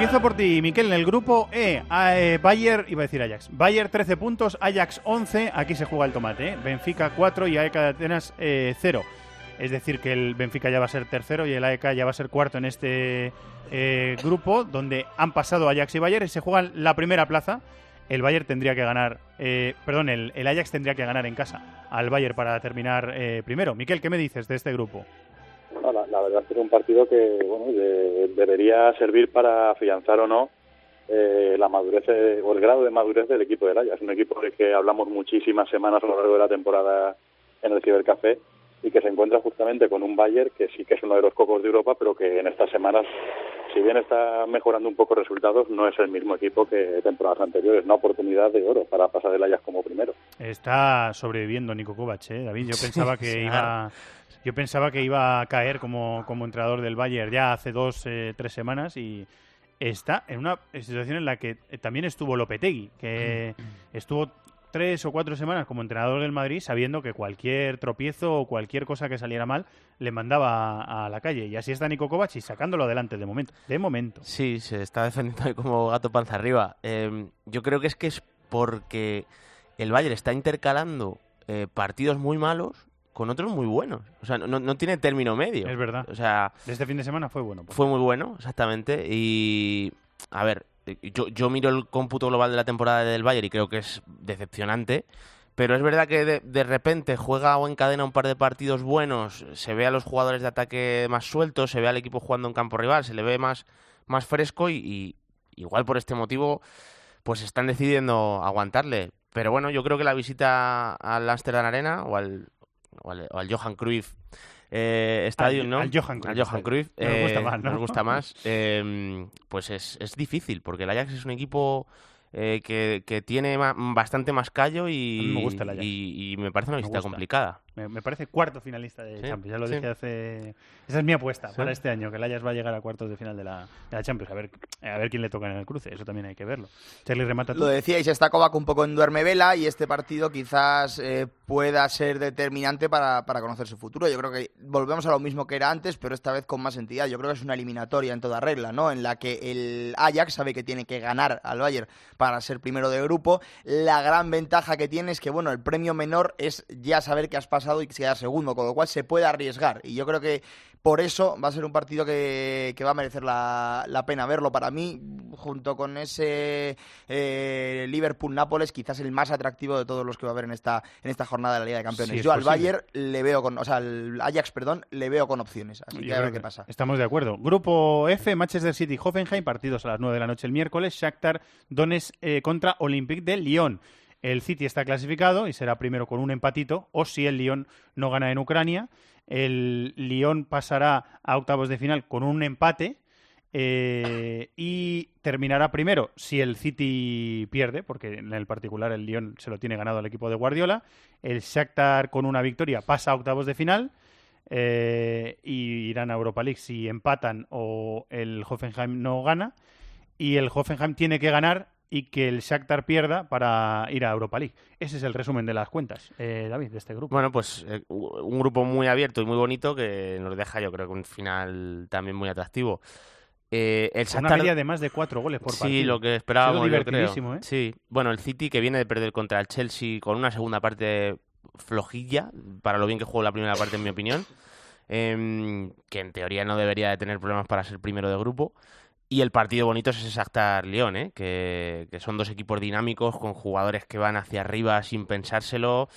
Empiezo por ti, Miquel, en el grupo E, eh, Bayer, iba a decir Ajax, Bayer 13 puntos, Ajax 11, aquí se juega el tomate, ¿eh? Benfica 4 y AEK de Atenas eh, 0. Es decir, que el Benfica ya va a ser tercero y el AEK ya va a ser cuarto en este eh, grupo, donde han pasado Ajax y Bayern y se juegan la primera plaza. El Bayern tendría que ganar, eh, perdón, el, Ajax tendría que ganar en casa al Bayern para terminar eh, primero. Miquel, ¿qué me dices de este grupo? La, la verdad es que es un partido que bueno, de- debería servir para afianzar o no eh, la madurez o el grado de madurez del equipo del Ajax. Un equipo del que hablamos muchísimas semanas a lo largo de la temporada en el Cibercafé y que se encuentra justamente con un Bayern que sí que es uno de los cocos de Europa, pero que en estas semanas, si bien está mejorando un poco resultados, no es el mismo equipo que temporadas anteriores. Una oportunidad de oro para pasar el Ajax como primero. Está sobreviviendo Nico Kovac, ¿eh, David. Yo pensaba (laughs) que Sí, iba, claro. yo pensaba que iba a caer como, como entrenador del Bayern ya hace dos, eh, tres semanas y está en una situación en la que eh, también estuvo Lopetegui, que estuvo tres o cuatro semanas como entrenador del Madrid sabiendo que cualquier tropiezo o cualquier cosa que saliera mal le mandaba a, a la calle. Y así está Nico Kovac y sacándolo adelante de momento. De momento. Sí, se está defendiendo ahí como gato panza arriba. Eh, yo creo que es que es porque el Bayern está intercalando eh, partidos muy malos con otros muy buenos. O sea, no, no tiene término medio. Es verdad. O sea, Este fin de semana fue bueno. fue muy bueno, exactamente. Y, a ver, yo, yo miro el cómputo global de la temporada del Bayern y creo que es decepcionante. Pero es verdad que de, repente juega o encadena un par de partidos buenos, se ve a los jugadores de ataque más sueltos, se ve al equipo jugando en campo rival, se le ve más, más fresco y, y igual por este motivo pues están decidiendo aguantarle. Pero bueno, yo creo que la visita al Amsterdam Arena o al, o al, o al Johan Cruyff eh, Stadium, Al- ¿no? al Johan Cruyff Al Johan. Cruyff, Nos gusta eh, más, ¿no? nos gusta más. (laughs) eh, pues es, es difícil, porque el Ajax es un equipo eh, que, que tiene ma- bastante más callo y, me gusta el Ajax. y, y me parece una visita complicada. Me, me parece cuarto finalista de Sí, Champions. Ya lo sí. dije hace. Esa es mi apuesta Sí. para este año, que el Ajax va a llegar a cuartos de final de la, de la Champions. A ver, a ver quién le toca en el cruce. Eso también hay que verlo. Charlie, remata tú. Lo decíais, está Kovac un poco en duerme vela y este partido quizás eh, pueda ser determinante para, para conocer su futuro. Yo creo que volvemos a lo mismo que era antes, pero esta vez con más entidad. Yo creo que es una eliminatoria en toda regla, ¿no? En la que el Ajax sabe que tiene que ganar al Bayern para ser primero de grupo. La gran ventaja que tiene es que, bueno, el premio menor es ya saber que has pasado y quedar segundo, con lo cual se puede arriesgar. Y yo creo que por eso va a ser un partido que, que va a merecer la, la pena verlo. Para mí, junto con ese eh, Liverpool-Nápoles, quizás el más atractivo de todos los que va a haber en esta, en esta jornada de la Liga de Campeones. Sí, Yo al. Bayern le veo con, o sea, al Ajax, perdón, le veo con opciones. Así Yo que a ver qué pasa. Estamos de acuerdo. Grupo F, Manchester City, Hoffenheim, partidos a las 9 de la noche el miércoles. Shakhtar Donetsk eh, contra Olympique de Lyon. El City está clasificado y será primero con un empatito, o si el Lyon no gana en Ucrania, el Lyon pasará a octavos de final con un empate eh, y terminará primero si el City pierde, porque en el particular el Lyon se lo tiene ganado al equipo de Guardiola. El Shakhtar con una victoria pasa a octavos de final eh, y irán a Europa League si empatan o el Hoffenheim no gana. Y el Hoffenheim tiene que ganar y que el Shakhtar pierda para ir a Europa League. Ese es el resumen de las cuentas, eh, David, de este grupo. Bueno, pues eh, un grupo muy abierto y muy bonito que nos deja, yo creo que un final también muy atractivo. Eh, el una Shakhtar- media de más de cuatro goles por sí, partido. lo que esperábamos, yo creo. ¿eh? Sí, bueno, el City que viene de perder contra el Chelsea con una segunda parte flojilla, para lo bien que jugó la primera parte, en mi opinión, em, que en teoría no debería de tener problemas para ser primero de grupo. Y el partido bonito es ese Shakhtar Lyon, ¿eh? que, que son dos equipos dinámicos con jugadores que van hacia arriba sin pensárselo.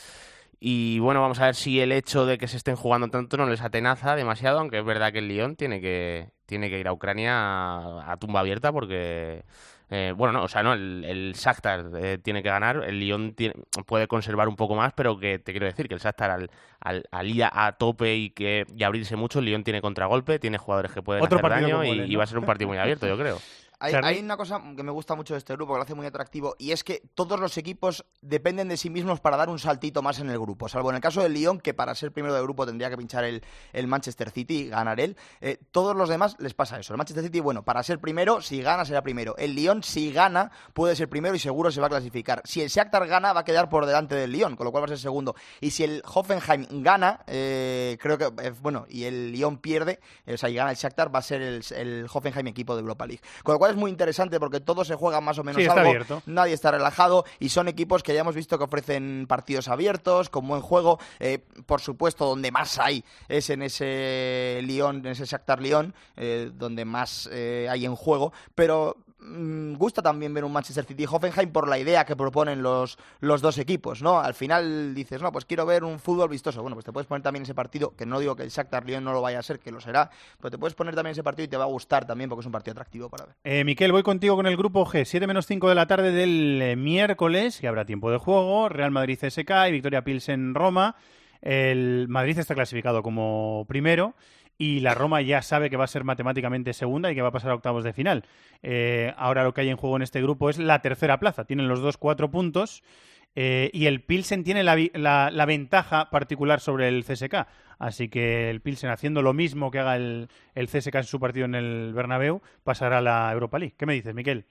Y bueno, vamos a ver si el hecho de que se estén jugando tanto no les atenaza demasiado, aunque es verdad que el Lyon tiene que, tiene que ir a Ucrania a tumba abierta porque... eh, bueno, no, o sea, no, el, el Shakhtar eh, tiene que ganar, el Lyon tiene- puede conservar un poco más, pero que te quiero decir que el Shakhtar al, al, al ir a tope y, que, y abrirse mucho, el Lyon tiene contragolpe, tiene jugadores que pueden Otro hacer daño con y, goles, y ¿no? va a ser un partido muy abierto, yo creo. (laughs) Hay, una cosa que me gusta mucho de este grupo, que lo hace muy atractivo, y es que todos los equipos dependen de sí mismos para dar un saltito más en el grupo. Salvo en el caso del Lyon, que para ser primero de grupo tendría que pinchar el, el Manchester City y ganar él. Eh, todos los demás les pasa eso. El Manchester City, bueno, para ser primero, si gana, será primero. El Lyon, si gana, puede ser primero y seguro se va a clasificar. Si el Shakhtar gana, va a quedar por delante del Lyon, con lo cual va a ser segundo. Y si el Hoffenheim gana, eh, creo que, eh, bueno, y el Lyon pierde, eh, o sea, y gana el Shakhtar, va a ser el, el Hoffenheim equipo de Europa League. Con lo cual es muy interesante porque todos se juegan más o menos Sí, está algo. abierto. Nadie está relajado y son equipos que ya hemos visto que ofrecen partidos abiertos, con buen juego. Eh, por supuesto, donde más hay es en ese Lyon, en ese Shakhtar Lyon, eh, donde más eh, hay en juego. Pero gusta también ver un Manchester City Hoffenheim por la idea que proponen los, los dos equipos, ¿no? Al final dices, no, pues quiero ver un fútbol vistoso. Bueno, pues te puedes poner también ese partido, que no digo que el Shakhtar Lyon no lo vaya a ser, que lo será, pero te puedes poner también ese partido y te va a gustar también porque es un partido atractivo para ver. Eh, Miquel, voy contigo con el grupo G, 7 menos 5 de la tarde del eh, miércoles, que habrá tiempo de juego, Real Madrid CSK y Victoria Pilsen Roma. El Madrid está clasificado como primero y la Roma ya sabe que va a ser matemáticamente segunda y que va a pasar a octavos de final. Eh, ahora lo que hay en juego en este grupo es la tercera plaza. Tienen los dos cuatro puntos eh, y el Pilsen tiene la, ventaja particular sobre el CSK. Así que el Pilsen, haciendo lo mismo que haga el, el CSK en su partido en el Bernabéu, pasará a la Europa League. ¿Qué me dices, Miquel?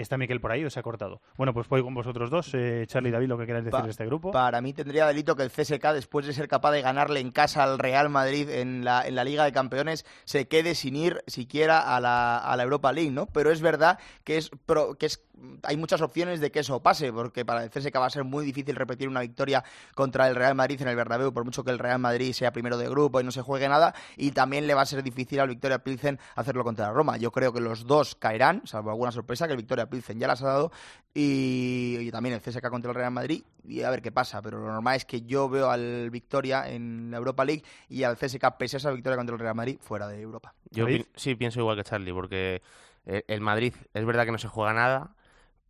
¿Está Miquel por ahí o se ha cortado? Bueno, pues voy con vosotros dos, eh, Charlie y David, lo que queráis decir Pa- de este grupo. Para mí tendría delito que el CSK, después de ser capaz de ganarle en casa al Real Madrid en la, en la Liga de Campeones, se quede sin ir siquiera a la, a la Europa League, ¿no? Pero es verdad que es, pro- que es hay muchas opciones de que eso pase, porque para el CSK va a ser muy difícil repetir una victoria contra el Real Madrid en el Bernabéu, por mucho que el Real Madrid sea primero de grupo y no se juegue nada, y también le va a ser difícil al Victoria Pilsen hacerlo contra la Roma. Yo creo que los dos caerán, salvo alguna sorpresa, que el Victoria Pilsen ya las ha dado, y, y también el CSK contra el Real Madrid, y a ver qué pasa, pero lo normal es que yo veo al Victoria en la Europa League y al CSK, pese a esa victoria contra el Real Madrid, fuera de Europa. Yo sí pienso igual que Charlie, porque el Madrid es verdad que no se juega nada,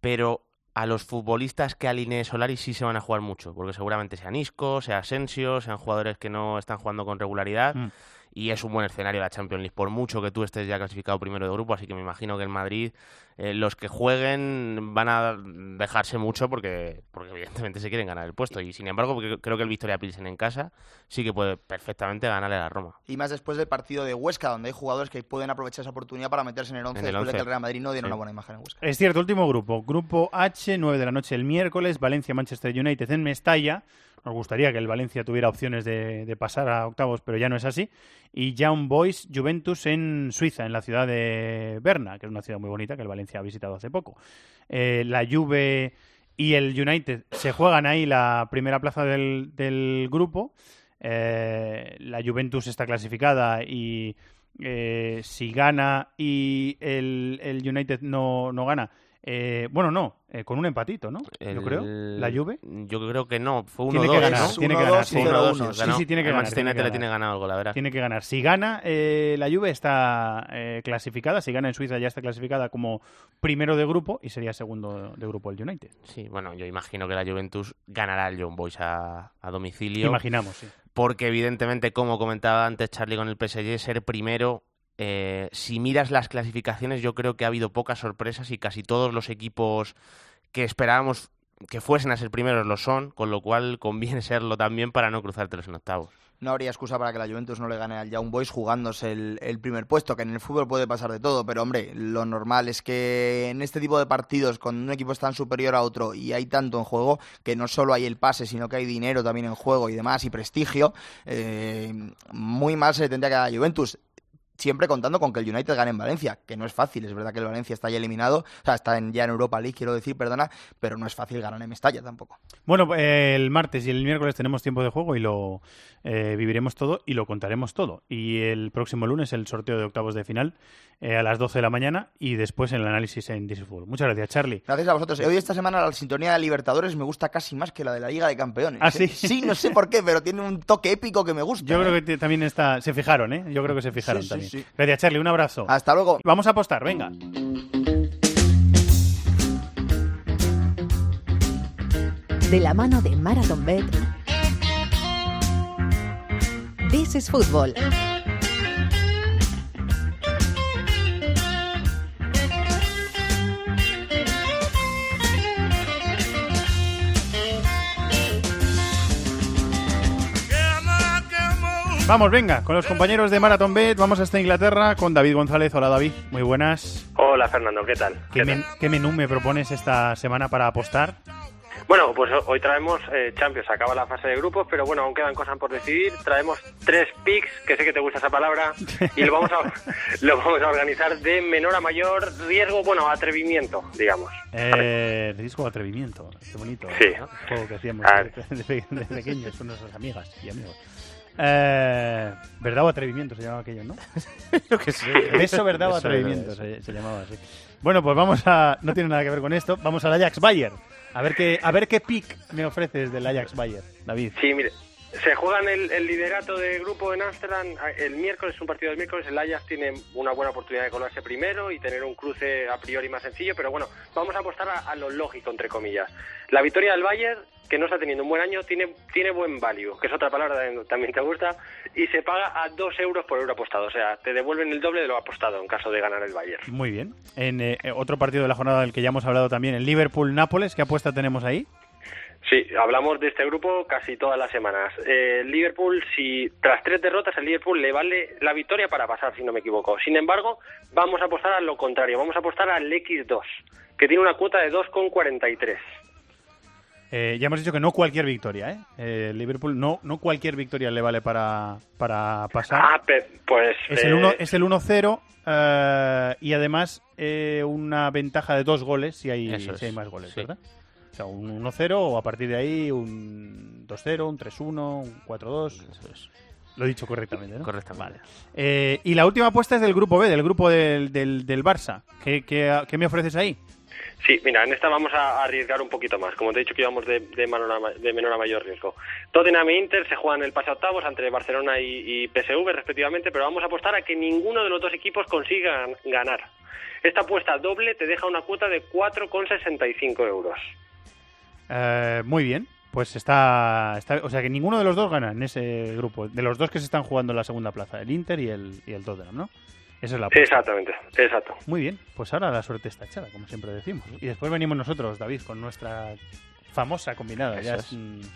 pero a los futbolistas que alinee Solari sí se van a jugar mucho, porque seguramente sean Isco, sea Asensio, sean jugadores que no están jugando con regularidad. Mm. Y es un buen escenario la Champions League, por mucho que tú estés ya clasificado primero de grupo, así que me imagino que en Madrid eh, los que jueguen van a dejarse mucho porque, porque evidentemente se quieren ganar el puesto. Y sin embargo, porque creo que el Victoria Pilsen en casa sí que puede perfectamente ganarle a la Roma. Y más después del partido de Huesca, donde hay jugadores que pueden aprovechar esa oportunidad para meterse en el 11 En el después de 11. que el Real Madrid no diera Sí. una buena imagen en Huesca. Es cierto, último grupo. Grupo H, 9 de la noche el miércoles, Valencia-Manchester United en Mestalla. Nos gustaría que el Valencia tuviera opciones de, pasar a octavos, pero ya no es así. Y Young Boys Juventus en Suiza, en la ciudad de Berna, que es una ciudad muy bonita que el Valencia ha visitado hace poco. Eh, la Juve y el United se juegan ahí la primera plaza del, del grupo. Eh, la Juventus está clasificada y eh, si gana y el, el United no, no gana, eh, bueno, no, eh, con un empatito, ¿no? Yo creo. El- La Juve. Yo creo que no, fue 1-2, Tiene que ganar, ¿no? tiene que ganar. sí. 1-2, Sí, ganó. sí, tiene que El ganar. Manchester tiene que United le ganar. tiene ganado algo, la verdad. Tiene que ganar. Si gana, eh, la Juve está eh, clasificada. Si gana en Suiza, ya está clasificada como primero de grupo y sería segundo de grupo el United. Sí, bueno, yo imagino que la Juventus ganará al Young Boys a, a domicilio. Imaginamos, sí. Porque evidentemente, como comentaba antes Charlie con el PSG, ser primero, eh, si miras las clasificaciones, yo creo que ha habido pocas sorpresas y casi todos los equipos que esperábamos que fuesen a ser primeros lo son, con lo cual (laughs) conviene serlo también para no cruzártelos en octavos. No habría excusa para que la Juventus no le gane al Young Boys jugándose el, primer puesto, que en el fútbol puede pasar de todo, pero hombre, lo normal es que en este tipo de partidos, cuando un equipo es tan superior a otro y hay tanto en juego, que no solo hay el pase, sino que hay dinero también en juego y demás, y prestigio, eh, muy mal se le tendría que dar a la Juventus. Siempre contando con que el United gane en Valencia, que no es fácil, es verdad que el Valencia está ya eliminado, o sea, está en- ya en Europa League, quiero decir, perdona, pero no es fácil ganar en Mestalla tampoco. Bueno, eh, el martes y el miércoles tenemos tiempo de juego y lo eh, viviremos todo y lo contaremos todo. Y el próximo lunes el sorteo de octavos de final eh, a las 12 de la mañana y después el análisis en is Football. Muchas gracias, Charlie. Gracias a vosotros. Hoy esta semana la sintonía de Libertadores me gusta casi más que la de la Liga de Campeones. ¿Ah, ¿eh? sí? Sí, no sé por qué, pero tiene un toque épico que me gusta. Yo creo que también está, se fijaron, ¿eh? Yo creo que se fijaron sí, también. sí. Gracias, Charlie. Un abrazo. Hasta luego. Vamos a apostar, venga. De la mano de Marathon Bet. This is Football. Vamos, venga, con los compañeros de Marathon Bet. Vamos hasta Inglaterra con David González. Hola, David. Muy buenas. Hola Fernando, ¿qué tal? ¿Qué, men- qué menú me propones esta semana para apostar? Bueno, pues ho- hoy traemos eh, Champions, acaba la fase de grupos, pero bueno, aún quedan cosas por decidir. Traemos tres picks, que sé que te gusta esa palabra, y lo vamos a, (laughs) lo vamos a organizar de menor a mayor riesgo, bueno, atrevimiento, digamos. Eh, riesgo atrevimiento. Qué bonito. Sí. ¿no? Juego que hacíamos Ah. de, de- de pequeños con nuestras amigas y amigos. Eh, ¿Verdad o atrevimiento se llamaba aquello, no? (laughs) Sé. Beso, verdad o atrevimiento se llamaba así. Bueno, pues vamos a... No tiene nada que ver con esto. Vamos al Ajax Bayer. A ver qué, a ver qué pick me ofreces del Ajax Bayer, David. Sí, mire, se juegan el, el liderato de grupo en Amsterdam el miércoles, un partido del miércoles. El Ajax tiene una buena oportunidad de colarse primero y tener un cruce a priori más sencillo, pero bueno, vamos a apostar a, lo lógico, entre comillas. La victoria del Bayern, que no está teniendo un buen año, tiene, tiene buen value, que es otra palabra que también te gusta, y se paga a 2 euros por euro apostado. O sea, te devuelven el doble de lo apostado en caso de ganar el Bayern. Muy bien. En eh, otro partido de la jornada del que ya hemos hablado también, el Liverpool-Nápoles. ¿Qué apuesta tenemos ahí? Sí, hablamos de este grupo casi todas las semanas. Eh, Liverpool, si tras tres derrotas, el Liverpool le vale la victoria para pasar, si no me equivoco. Sin embargo, vamos a apostar a lo contrario, vamos a apostar al X2, que tiene una cuota de 2,43. Eh, ya hemos dicho que no cualquier victoria, ¿eh? Eh, Liverpool no, no cualquier victoria le vale para, para pasar. Ah, pues... Es eh, el uno- es el 1-0 eh, y además eh, una ventaja de dos goles si hay, si hay más goles, sí. ¿verdad? O sea, un 1-0 o a partir de ahí un 2-0, un 3-1, un 4-2. Lo he dicho correctamente, ¿no? Correctamente. Eh, y la última apuesta es del grupo B, del grupo del, del, del Barça. ¿Qué, qué, qué me ofreces ahí? Sí, mira, en esta vamos a arriesgar un poquito más. Como te he dicho que íbamos de, de, menor, a, ma- de menor a mayor riesgo. Tottenham e Inter se juegan el pase a octavos entre Barcelona y, y PSV respectivamente, pero vamos a apostar a que ninguno de los dos equipos consiga gan- ganar. Esta apuesta doble te deja una cuota de 4,65 euros. Eh, muy bien. Pues está, está, O sea que ninguno de los dos gana en ese grupo. De los dos que se están jugando en la segunda plaza, el Inter y el, y el Tottenham, ¿no? Esa es la apuesta. Exactamente, exacto. Muy bien, pues ahora la suerte está echada, como siempre decimos. Y después venimos nosotros, David, con nuestra famosa combinada. Ya Eso es.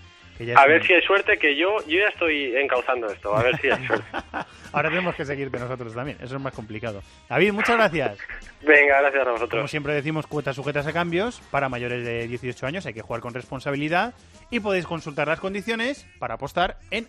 A ver si hay suerte, que yo, yo ya estoy encauzando esto, a ver si hay suerte. (laughs) Ahora tenemos que seguirte nosotros también, eso es más complicado. David, muchas gracias. (laughs) Venga, gracias a Como vosotros. siempre decimos, cuotas sujetas a cambios. Para mayores de 18 años hay que jugar con responsabilidad y podéis consultar las condiciones para apostar en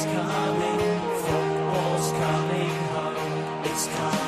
It's coming. Football's coming home. It's coming.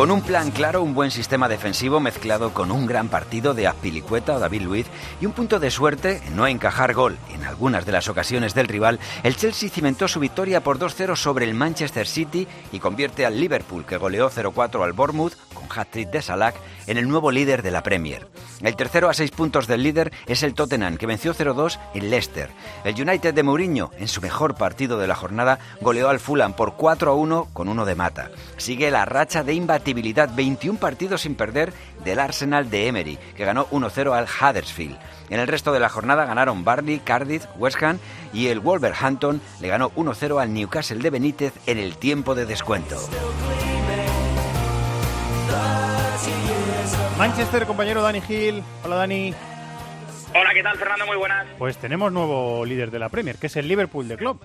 Con un plan claro, un buen sistema defensivo mezclado con un gran partido de Azpilicueta o David Luiz y un punto de suerte en no encajar gol en algunas de las ocasiones del rival, el Chelsea cimentó su victoria por 2-0 sobre el Manchester City y convierte al Liverpool, que goleó 0-4 al Bournemouth con hat-trick de Salah, en el nuevo líder de la Premier. El tercero a seis puntos del líder es el Tottenham, que venció 0-2 en Leicester. El United de Mourinho, en su mejor partido de la jornada, goleó al Fulham por 4-1 con uno de mata. Sigue la racha de imbatibilidad, 21 partidos sin perder, del Arsenal de Emery, que ganó 1-0 al Huddersfield. En el resto de la jornada ganaron Barley, Cardiff, West Ham y el Wolverhampton le ganó 1-0 al Newcastle de Benítez en el tiempo de descuento. Manchester, compañero Dani Gil. Hola, Dani. Hola, ¿qué tal, Fernando? Muy buenas. Pues tenemos nuevo líder de la Premier, que es el Liverpool de Club.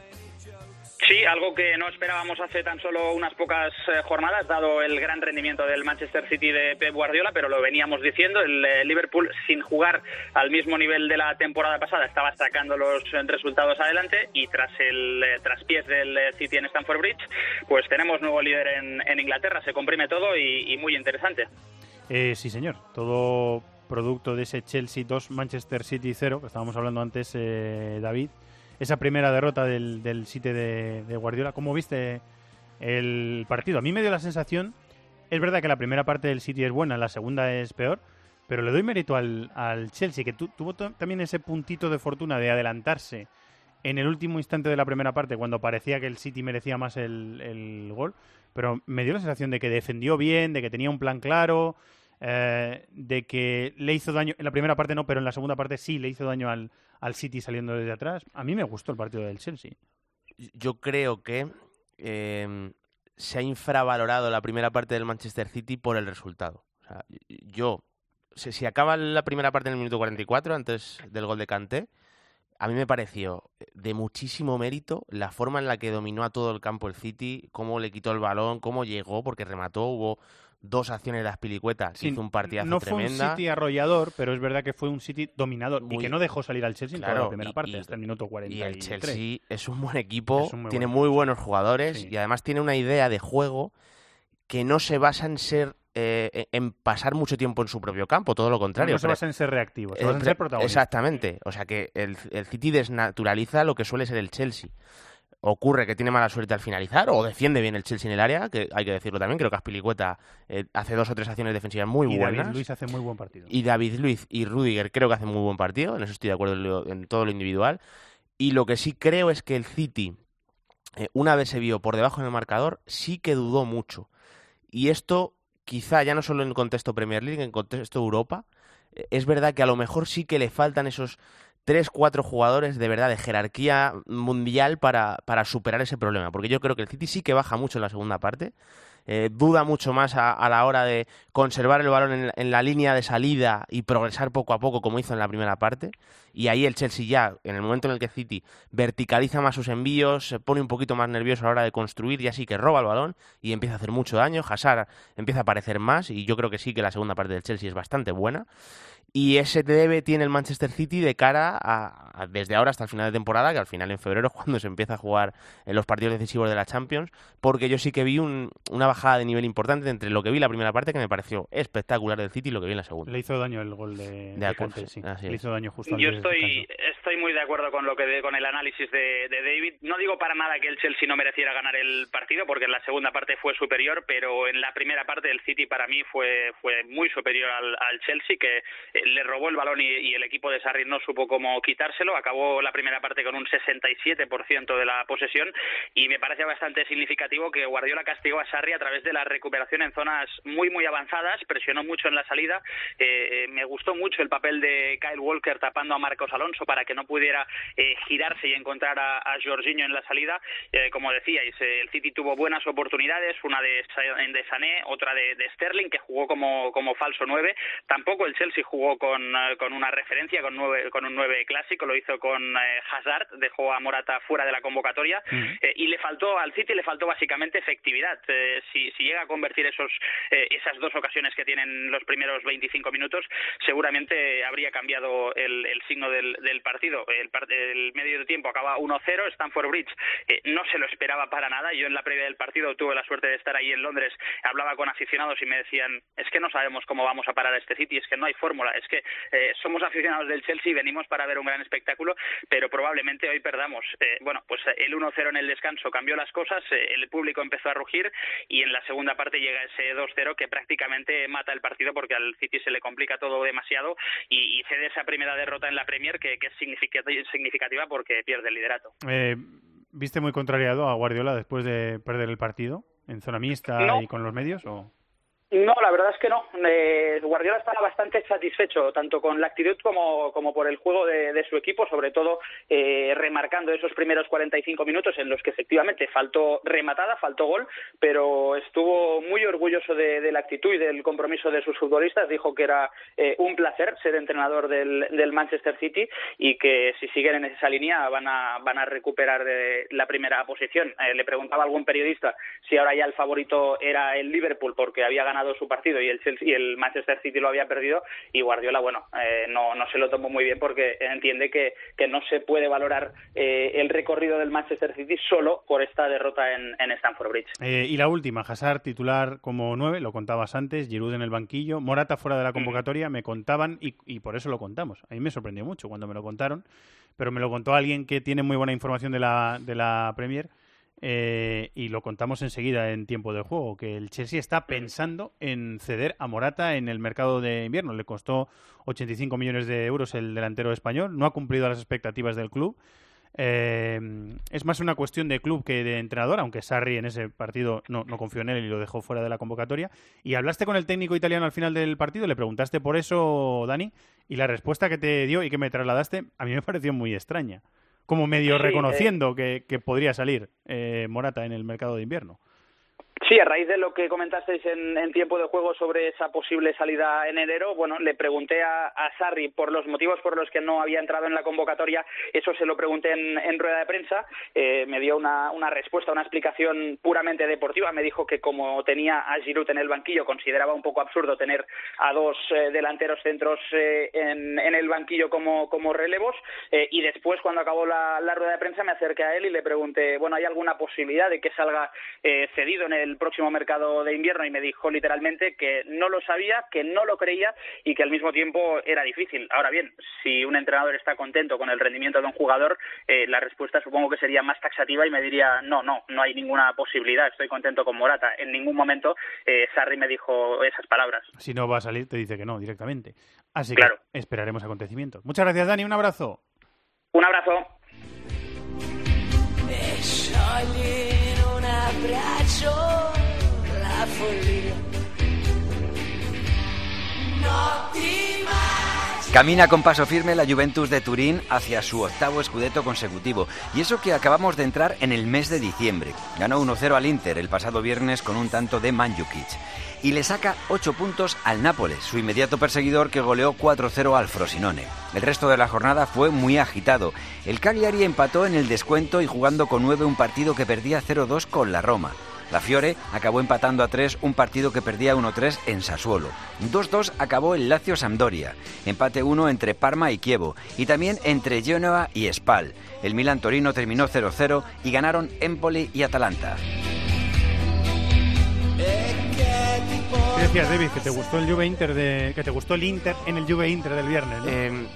Sí, algo que no esperábamos hace tan solo unas pocas eh, jornadas, dado el gran rendimiento del Manchester City de Pep Guardiola, pero lo veníamos diciendo, el eh, Liverpool sin jugar al mismo nivel de la temporada pasada estaba sacando los eh, resultados adelante y tras el traspiés del City en Stamford Bridge, pues tenemos nuevo líder en, en Inglaterra, se comprime todo y, y muy interesante. Eh, sí, señor. Todo producto de ese Chelsea 2, Manchester City 0, que estábamos hablando antes, eh, David. Esa primera derrota del, del City de, Guardiola. ¿Cómo viste el partido? A mí me dio la sensación, es verdad que la primera parte del City es buena, la segunda es peor, pero le doy mérito al, al Chelsea, que tu- tuvo también ese puntito de fortuna de adelantarse en el último instante de la primera parte, cuando parecía que el City merecía más el, el gol, pero me dio la sensación de que defendió bien, de que tenía un plan claro, eh, de que le hizo daño, en la primera parte no, pero en la segunda parte sí le hizo daño al, al City saliendo desde atrás. A mí me gustó el partido del Chelsea. Yo creo que eh, se ha infravalorado la primera parte del Manchester City por el resultado. O sea, yo, si, si acaba la primera parte en el minuto 44, antes del gol de Kanté, a mí me pareció de muchísimo mérito la forma en la que dominó a todo el campo el City, cómo le quitó el balón, cómo llegó, porque remató, hubo dos acciones de Aspilicueta, que Sí, hizo un partidazo no fue un tremenda. City arrollador, pero es verdad que fue un City dominador y que no dejó salir al Chelsea en toda la Claro, primera y- parte, y- hasta el minuto Y 43. el Chelsea es un buen equipo, Es un muy tiene buen muy buenos jugadores Sí. y además tiene una idea de juego que no se basa en ser eh, en- en pasar mucho tiempo en su propio campo, todo lo contrario. No se Pre- basa en ser reactivo, se eh, en ser protagonista. Exactamente, o sea que el, el City desnaturaliza lo que suele ser el Chelsea. Ocurre que tiene mala suerte al finalizar o defiende bien el Chelsea en el área, que hay que decirlo también, creo que Aspilicueta eh, hace dos o tres acciones defensivas muy y buenas. David Luis hace muy buen partido. Y David Luiz y Rudiger creo que hacen muy buen partido, en eso estoy de acuerdo en, todo lo individual. Y lo que sí creo es que el City, eh, una vez se vio por debajo en el marcador, sí que dudó mucho. Y esto, quizá ya no solo en contexto Premier League, en contexto Europa, eh, es verdad que a lo mejor sí que le faltan esos tres, cuatro jugadores de verdad de jerarquía mundial para, para superar ese problema. Porque yo creo que el City sí que baja mucho en la segunda parte. eh, duda mucho más a, a la hora de conservar el balón en, la- en la línea de salida y progresar poco a poco como hizo en la primera parte. Y ahí el Chelsea ya, en el momento en el que City verticaliza más sus envíos, se pone un poquito más nervioso a la hora de construir y así que roba el balón y empieza a hacer mucho daño. Hazard empieza a aparecer más y yo creo que sí que la segunda parte del Chelsea es bastante buena. Y ese debe tiene el Manchester City de cara a, desde ahora hasta el final de temporada, que al final en febrero es cuando se empieza a jugar en los partidos decisivos de la Champions, porque yo sí que vi una bajada de nivel importante entre lo que vi la primera parte, que me pareció espectacular del City, y lo que vi en la segunda. Le hizo daño el gol de, de, sí. Le hizo daño justo Yo estoy, estoy muy de acuerdo con lo que con el análisis de, de, David. No digo para nada que el Chelsea no mereciera ganar el partido, porque en la segunda parte fue superior, pero en la primera parte el City para mí fue, fue muy superior al, al Chelsea, que eh, le robó el balón y, el equipo de Sarri no supo cómo quitárselo. Acabó la primera parte con un 67% de la posesión y me parece bastante significativo que Guardiola castigó a Sarri a través de la recuperación en zonas muy, muy avanzadas, presionó mucho en la salida. Eh, eh, me gustó mucho el papel de Kyle Walker tapando a Marcos Alonso para que no pudiera eh, girarse y encontrar a, a Jorginho en la salida. como decíais, el City tuvo buenas oportunidades, una de, de Sané, otra de, de Sterling, que jugó como, como falso 9. Tampoco el Chelsea jugó con, con una referencia, con, nueve, con un 9 clásico, lo hizo con eh, Hazard, dejó a Morata fuera de la convocatoria eh, y le faltó al City le faltó básicamente efectividad. Eh, si, si, llega a convertir esos esas dos ocasiones que tienen los primeros 25 minutos, seguramente habría cambiado el, el signo del, partido. El, el, medio tiempo acaba 1-0, Stanford Bridge no se lo esperaba para nada. Yo en la previa del partido tuve la suerte de estar ahí en Londres, hablaba con aficionados y me decían, es que no sabemos cómo vamos a parar a este City, es que no hay fórmula, es que eh, somos aficionados del Chelsea y venimos para ver un gran espectáculo, pero probablemente hoy perdamos. Eh, bueno, pues el 1-0 en el descanso cambió las cosas, eh, el público empezó a rugir y en la segunda parte llega ese 2-0 que prácticamente mata el partido porque al City se le complica todo demasiado y, cede esa primera derrota en la Premier que, es significativa porque pierde el liderato. ¿Viste muy contrariado a Guardiola después de perder el partido en zona mixta y con los medios? O? No, la verdad es que no. Eh, Guardiola estaba bastante satisfecho, tanto con la actitud como, por el juego de, su equipo, sobre todo eh, remarcando esos primeros 45 minutos en los que efectivamente faltó rematada, faltó gol, pero estuvo muy orgulloso de, la actitud y del compromiso de sus futbolistas. Dijo que era eh, un placer ser entrenador del, Manchester City y que si siguen en esa línea van a, van a recuperar de la primera posición. le preguntaba algún periodista si ahora ya el favorito era el Liverpool porque había ganado su partido y el Chelsea y el Manchester City lo había perdido y Guardiola bueno eh, no no se lo tomó muy bien porque entiende que, que no se puede valorar eh, el recorrido del Manchester City solo por esta derrota en, en Stamford Bridge. Eh, y la última Hazard titular como nueve lo contabas antes Giroud en el banquillo Morata fuera de la convocatoria me contaban y, y por eso lo contamos a mí me sorprendió mucho cuando me lo contaron pero me lo contó alguien que tiene muy buena información de la de la Premier eh, y lo contamos enseguida en tiempo de juego, que el Chelsea está pensando en ceder a Morata en el mercado de invierno. Le costó 85 millones de euros el delantero español, no ha cumplido las expectativas del club. Eh, es más una cuestión de club que de entrenador, aunque Sarri en ese partido no, no, confió en él y lo dejó fuera de la convocatoria. Y hablaste con el técnico italiano al final del partido, le preguntaste por eso, Dani, y la respuesta que te dio y que me trasladaste a mí me (laughs) pareció muy extraña como medio reconociendo que, que, podría salir eh, Morata en el mercado de invierno. Sí, a raíz de lo que comentasteis en, tiempo de juego sobre esa posible salida en enero, bueno, le pregunté a, Sarri por los motivos por los que no había entrado en la convocatoria, eso se lo pregunté en, rueda de prensa, eh, me dio una, una, respuesta, una explicación puramente deportiva, me dijo que como tenía a Giroud en el banquillo, consideraba un poco absurdo tener a dos eh, delanteros centros eh, en, en, el banquillo como, como relevos, y después cuando acabó la, rueda de prensa me acerqué a él y le pregunté, bueno, ¿hay alguna posibilidad de que salga cedido en el el próximo mercado de invierno y me dijo literalmente que no lo sabía, que no lo creía y que al mismo tiempo era difícil. Ahora bien, si un entrenador está contento con el rendimiento de un jugador, eh, la respuesta supongo que sería más taxativa y me diría no, no, no hay ninguna posibilidad, estoy contento con Morata. En ningún momento eh, Sarri me dijo esas palabras. Si no va a salir, te dice que no directamente. Así que esperaremos acontecimientos. Muchas gracias, Dani. Un abrazo. Un abrazo. Camina con paso firme la Juventus de Turín hacia su octavo escudeto consecutivo. Y eso que acabamos de entrar en el mes de diciembre. Ganó 1-0 al Inter el pasado viernes con un tanto de Manjukic. Y le saca 8 puntos al Nápoles, su inmediato perseguidor que goleó 4-0 al Frosinone. El resto de la jornada fue muy agitado. El Cagliari empató en el descuento y jugando con 9 un partido que perdía 0-2 con la Roma. La Fiore acabó empatando a 3 un partido que perdía 1-3 en Sassuolo. 2-2 acabó el Lazio Sampdoria. Empate 1 entre Parma y Kievo. Y también entre Genoa y Spal. El Milan Torino terminó 0-0 y ganaron Empoli y Atalanta. ¿Qué decías, David? Que te gustó el Juve Inter de, que te gustó el Inter en el Juve Inter del viernes. ¿no? Eh,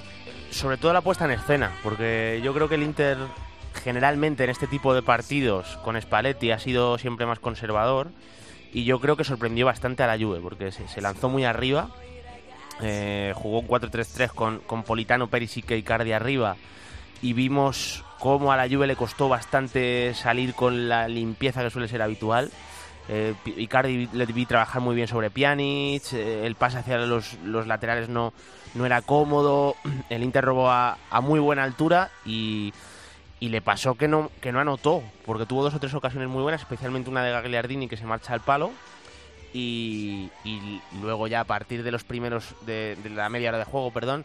sobre todo la puesta en escena, porque yo creo que el Inter generalmente en este tipo de partidos con Spalletti ha sido siempre más conservador y yo creo que sorprendió bastante a la Juve porque se, se lanzó muy arriba, eh, jugó un 4-3-3 con, con Politano, Perisic y Icardi arriba y vimos cómo a la Juve le costó bastante salir con la limpieza que suele ser habitual. Eh, Icardi le vi trabajar muy bien sobre Pjanic, eh, el pase hacia los, laterales no, no era cómodo, (clears throat) el Inter robó a, a muy buena altura y, y le pasó que no, que no anotó, porque tuvo dos o tres ocasiones muy buenas, especialmente una de Gagliardini que se marcha al palo. Y, y luego ya a partir de los primeros, de, de la media hora de juego, perdón,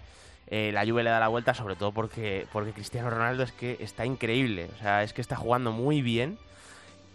eh, la Juve le da la vuelta, sobre todo porque, porque Cristiano Ronaldo es que está increíble, o sea, es que está jugando muy bien.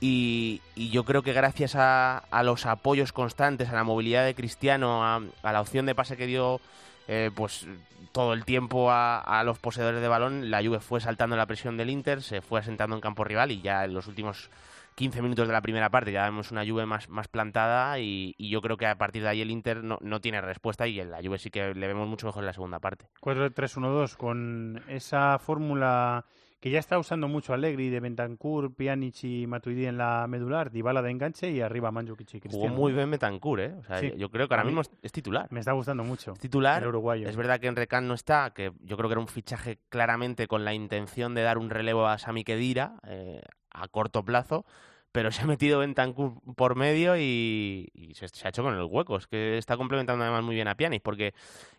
Y, yo creo que gracias a, los apoyos constantes, a la movilidad de Cristiano, a, la opción de pase que dio eh, pues todo el tiempo a, los poseedores de balón, la Juve fue saltando la presión del Inter, se fue asentando en campo rival y ya en los últimos 15 minutos de la primera parte ya vemos una Juve más, más plantada y, yo creo que a partir de ahí el Inter no, no, tiene respuesta y la Juve sí que le vemos mucho mejor en la segunda parte. 4-3-1-2 con esa fórmula que ya está usando mucho Allegri de Bentancur, Pjanic y Matuidi en la medular, Dybala de enganche y arriba Mandzukic y Cristiano. Jugó muy bien Bentancur, ¿eh? O sea, Sí. yo creo que ahora mismo es, titular. Me está gustando mucho. Es titular. El uruguayo. Es verdad que en Recan no está, que yo creo que era un fichaje claramente con la intención de dar un relevo a Sami Khedira eh, a corto plazo, pero se ha metido Bentancur por medio y, y se, se, ha hecho con el hueco. Es que está complementando además muy bien a Pjanic porque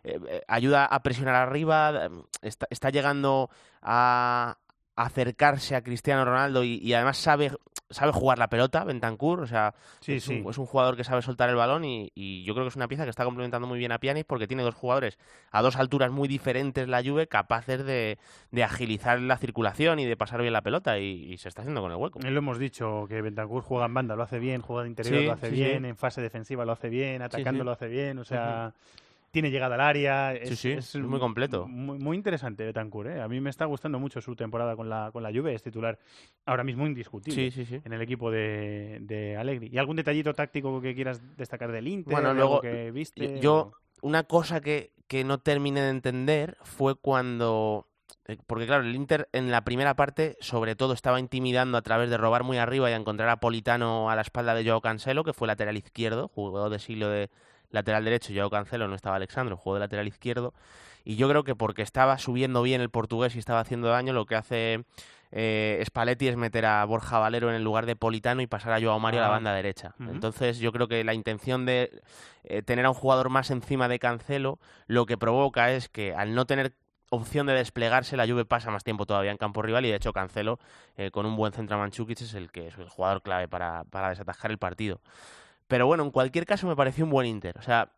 eh, eh ayuda a presionar arriba, está, está llegando a, acercarse a Cristiano Ronaldo y, y, además sabe sabe jugar la pelota, Bentancur, o sea, sí, es, sí. Un, es, Un, jugador que sabe soltar el balón y, y, yo creo que es una pieza que está complementando muy bien a Pjanic porque tiene dos jugadores a dos alturas muy diferentes la Juve capaces de, de agilizar la circulación y de pasar bien la pelota y, y, se está haciendo con el hueco. Lo hemos dicho que Bentancur juega en banda, lo hace bien, juega de interior, sí, lo hace bien, en fase defensiva lo hace bien, atacando lo hace bien, o sea... Uh -huh tiene llegada al área. Es, sí, sí, es, es muy completo. Muy, muy interesante Betancourt. ¿eh? A mí me está gustando mucho su temporada con la, con la Juve. Es titular ahora mismo indiscutible sí, sí, en el equipo de, de Allegri. ¿Y algún detallito táctico que quieras destacar del Inter? Bueno, luego, que viste, yo, una cosa que, que no terminé de entender fue cuando eh, porque claro, el Inter en la primera parte sobre todo estaba intimidando a través de robar muy arriba y a encontrar a Politano a la espalda de Joao Cancelo, que fue lateral izquierdo, jugador de siglo de, lateral derecho, Joao Cancelo, no estaba Alexandro, jugó de lateral izquierdo. Y yo creo que porque estaba subiendo bien el portugués y estaba haciendo daño, lo que hace eh, Spalletti es meter a Borja Valero en el lugar de Politano y pasar a Joao Mario ah. a la banda derecha. Uh -huh. Entonces yo creo que la intención de eh, tener a un jugador más encima de Cancelo lo que provoca es que al no tener opción de desplegarse, la Juve pasa más tiempo todavía en campo rival y de hecho Cancelo eh, con un buen centro a Manchukic es el que es el jugador clave para, para desatajar el partido. Pero bueno, en cualquier caso me pareció un buen Inter. O sea,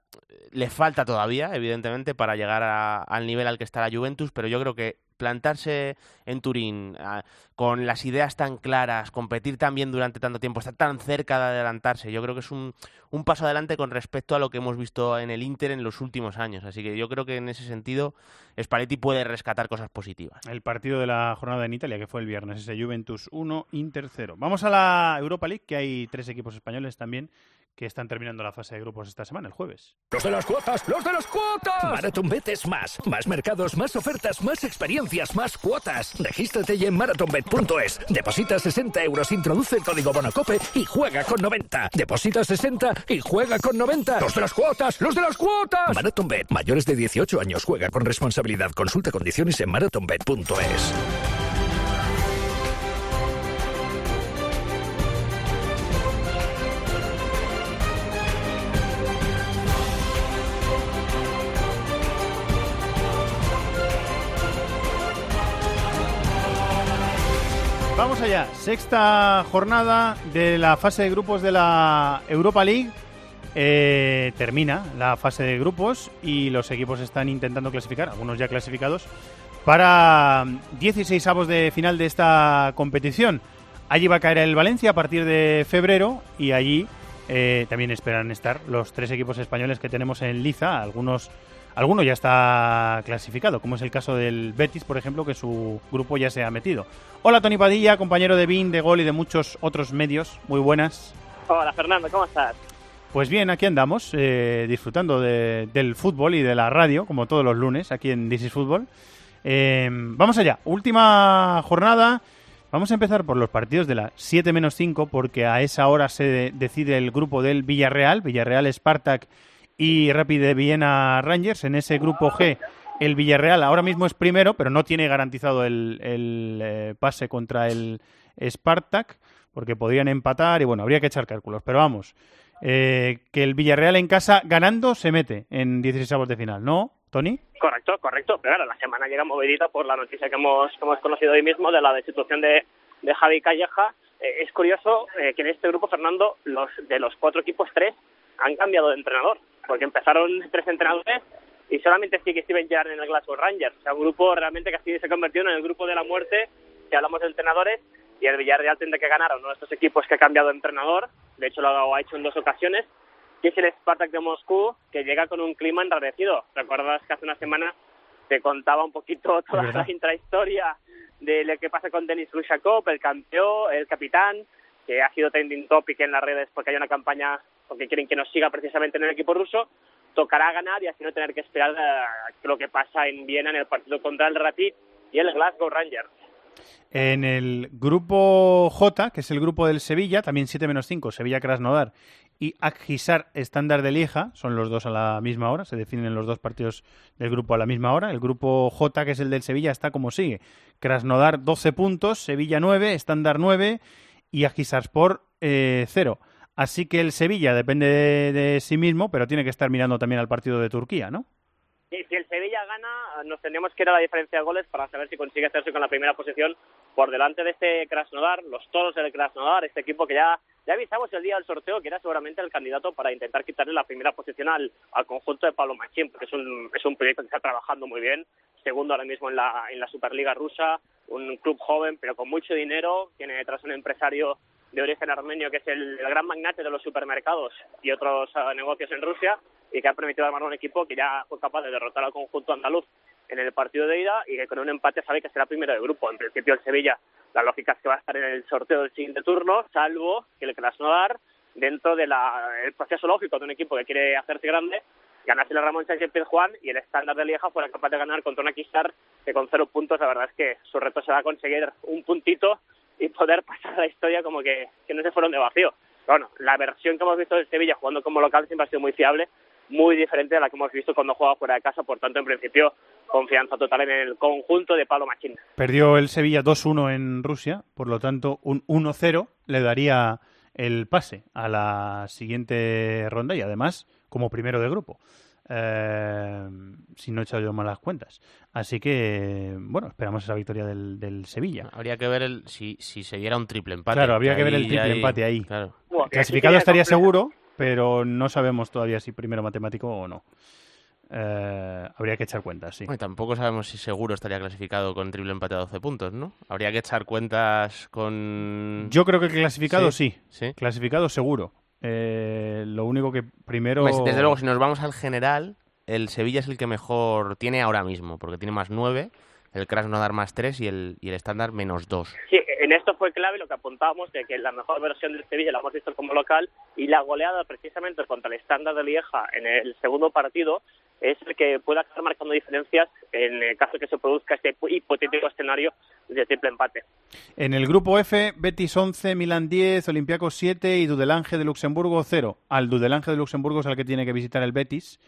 le falta todavía, evidentemente, para llegar a, al nivel al que está la Juventus, pero yo creo que plantarse en Turín a, con las ideas tan claras, competir tan bien durante tanto tiempo, estar tan cerca de adelantarse, yo creo que es un, un, paso adelante con respecto a lo que hemos visto en el Inter en los últimos años. Así que yo creo que en ese sentido Spalletti puede rescatar cosas positivas. El partido de la jornada en Italia, que fue el viernes, ese Juventus 1, Inter 0. Vamos a la Europa League, que hay tres equipos españoles también que están terminando la fase de grupos esta semana, el jueves. ¡Los de las cuotas! ¡Los de las cuotas! MarathonBet es más. Más mercados, más ofertas, más experiencias, más cuotas. Regístrate en marathonbet.es. Deposita 60 euros, introduce el código Bonocope y juega con 90. Deposita 60 y juega con 90. ¡Los de las cuotas! ¡Los de las cuotas! MarathonBet. Mayores de 18 años. Juega con responsabilidad. Consulta condiciones en marathonbet.es. Sexta jornada de la fase de grupos de la Europa League. eh, termina la fase de grupos y los equipos están intentando clasificar, algunos ya clasificados, para 16 avos de final de esta competición. Allí va a caer el Valencia a partir de febrero y allí eh, también esperan estar los tres equipos españoles que tenemos en liza. Algunos, alguno ya está clasificado, como es el caso del Betis, por ejemplo, que su grupo ya se ha metido. Hola Tony Padilla, compañero de BIN, de Gol y de muchos otros medios. Muy buenas. Hola Fernando, ¿cómo estás? Pues bien, aquí andamos, eh, disfrutando de- del fútbol y de la radio, como todos los lunes, aquí en This is Fútbol. Eh, vamos allá, última jornada. Vamos a empezar por los partidos de las 7 menos 5, porque a esa hora se de- decide el grupo del Villarreal, Villarreal Spartak y Rapid de Viena Rangers. En ese grupo G, el Villarreal ahora mismo es primero, pero no tiene garantizado el, el, eh, pase contra el Spartak, porque podrían empatar y bueno, habría que echar cálculos. Pero vamos, eh, que el Villarreal en casa ganando se mete en 16 de final, ¿no, Tony? Correcto, correcto. Pero claro, la semana llega movidita por la noticia que hemos, que hemos conocido hoy mismo de la destitución de, de Javi Calleja. Eh, es curioso eh, que en este grupo, Fernando, los de los cuatro equipos, tres han cambiado de entrenador. Porque empezaron tres entrenadores y solamente sigue Steven Gerrard en el Glasgow Rangers. O sea, un grupo realmente que así se convirtió en el grupo de la muerte si hablamos de entrenadores y el Villarreal tendrá que ganar a uno de estos equipos que ha cambiado de entrenador. De hecho, lo ha hecho en dos ocasiones que es el Spartak de Moscú, que llega con un clima enrarecido. ¿Recuerdas que hace una semana te contaba un poquito (laughs) toda la intrahistoria de lo que pasa con Denis Lushakov, el campeón, el capitán, que ha sido trending topic en las redes porque hay una campaña porque quieren que nos siga precisamente en el equipo ruso? Tocará ganar y así no tener que esperar eh, lo que pasa en Viena en el partido contra el Rapid y el Glasgow Rangers. En el grupo J, que es el grupo del Sevilla, también 7 menos 5, Sevilla Krasnodar y Akhisar Estándar de Lieja, son los dos a la misma hora, se definen los dos partidos del grupo a la misma hora. El grupo J, que es el del Sevilla, está como sigue. Krasnodar 12 puntos, Sevilla 9, Estándar 9 y Akhisarspor eh, 0. Así que el Sevilla depende de, sí mismo, pero tiene que estar mirando también al partido de Turquía, ¿no? Y si el Sevilla gana, nos tendríamos que ir a la diferencia de goles para saber si consigue hacerse con la primera posición por delante de este Krasnodar, los toros del Krasnodar, este equipo que ya, ya avisamos el día del sorteo que era seguramente el candidato para intentar quitarle la primera posición al, al conjunto de Pablo Machín, porque es un, es un proyecto que está trabajando muy bien, segundo ahora mismo en la, en la Superliga rusa, un club joven pero con mucho dinero, tiene detrás un empresario de origen armenio que es el, gran magnate de los supermercados y otros eh, negocios en Rusia y que ha permitido armar un equipo que ya fue capaz de derrotar al conjunto andaluz en el partido de ida y que con un empate sabe que será primero de grupo. En principio el Sevilla, la lógica es que va a estar en el sorteo del siguiente turno, salvo que el Krasnodar, dentro del proceso lógico de un equipo que quiere hacerse grande, ganase el Ramón Sánchez Pizjuán y el estándar de Lieja fuera capaz de ganar contra una Kisar que con cero puntos la verdad es que su reto será conseguir un puntito y poder pasar la historia como que, que no se fueron de vacío. Bueno, la versión que hemos visto del Sevilla jugando como local siempre ha sido muy fiable, muy diferente a la que hemos visto cuando juega fuera de casa, por tanto, en principio, confianza total en el conjunto de Pablo Machín. Perdió el Sevilla 2-1 en Rusia, por lo tanto, un 1-0 le daría el pase a la siguiente ronda y además como primero de grupo. Eh, si no he echado yo malas cuentas. Así que, bueno, esperamos esa victoria del, del Sevilla. Habría que ver el, si, si se diera un triple empate. Claro, habría que ver el triple ahí- empate ahí. Claro. Bueno, Clasificado estaría completo. seguro, pero no sabemos todavía si primero matemático o no. Eh, habría que echar cuentas, sí. Bueno, tampoco sabemos si seguro estaría clasificado con triple empate a 12 puntos, ¿no? Habría que echar cuentas con... Yo creo que clasificado sí. Sí. Clasificado seguro. Eh, lo único que primero... Pues, desde luego, si nos vamos al general, el Sevilla es el que mejor tiene ahora mismo, porque tiene más 9, el Krasnodar más 3 y el, y el estándar menos 2. Sí, en esto fue clave lo que apuntábamos de que la mejor versión del Sevilla la hemos visto como local y la goleada precisamente contra el estándar de Lieja en el segundo partido es el que pueda estar marcando diferencias en el caso que se produzca este hipotético escenario de triple empate. En el grupo F, Betis 11, Milan 10, Olympiacos 7 y Dudelange de Luxemburgo 0. Al Dudelange de Luxemburgo es al que tiene que visitar el Betis,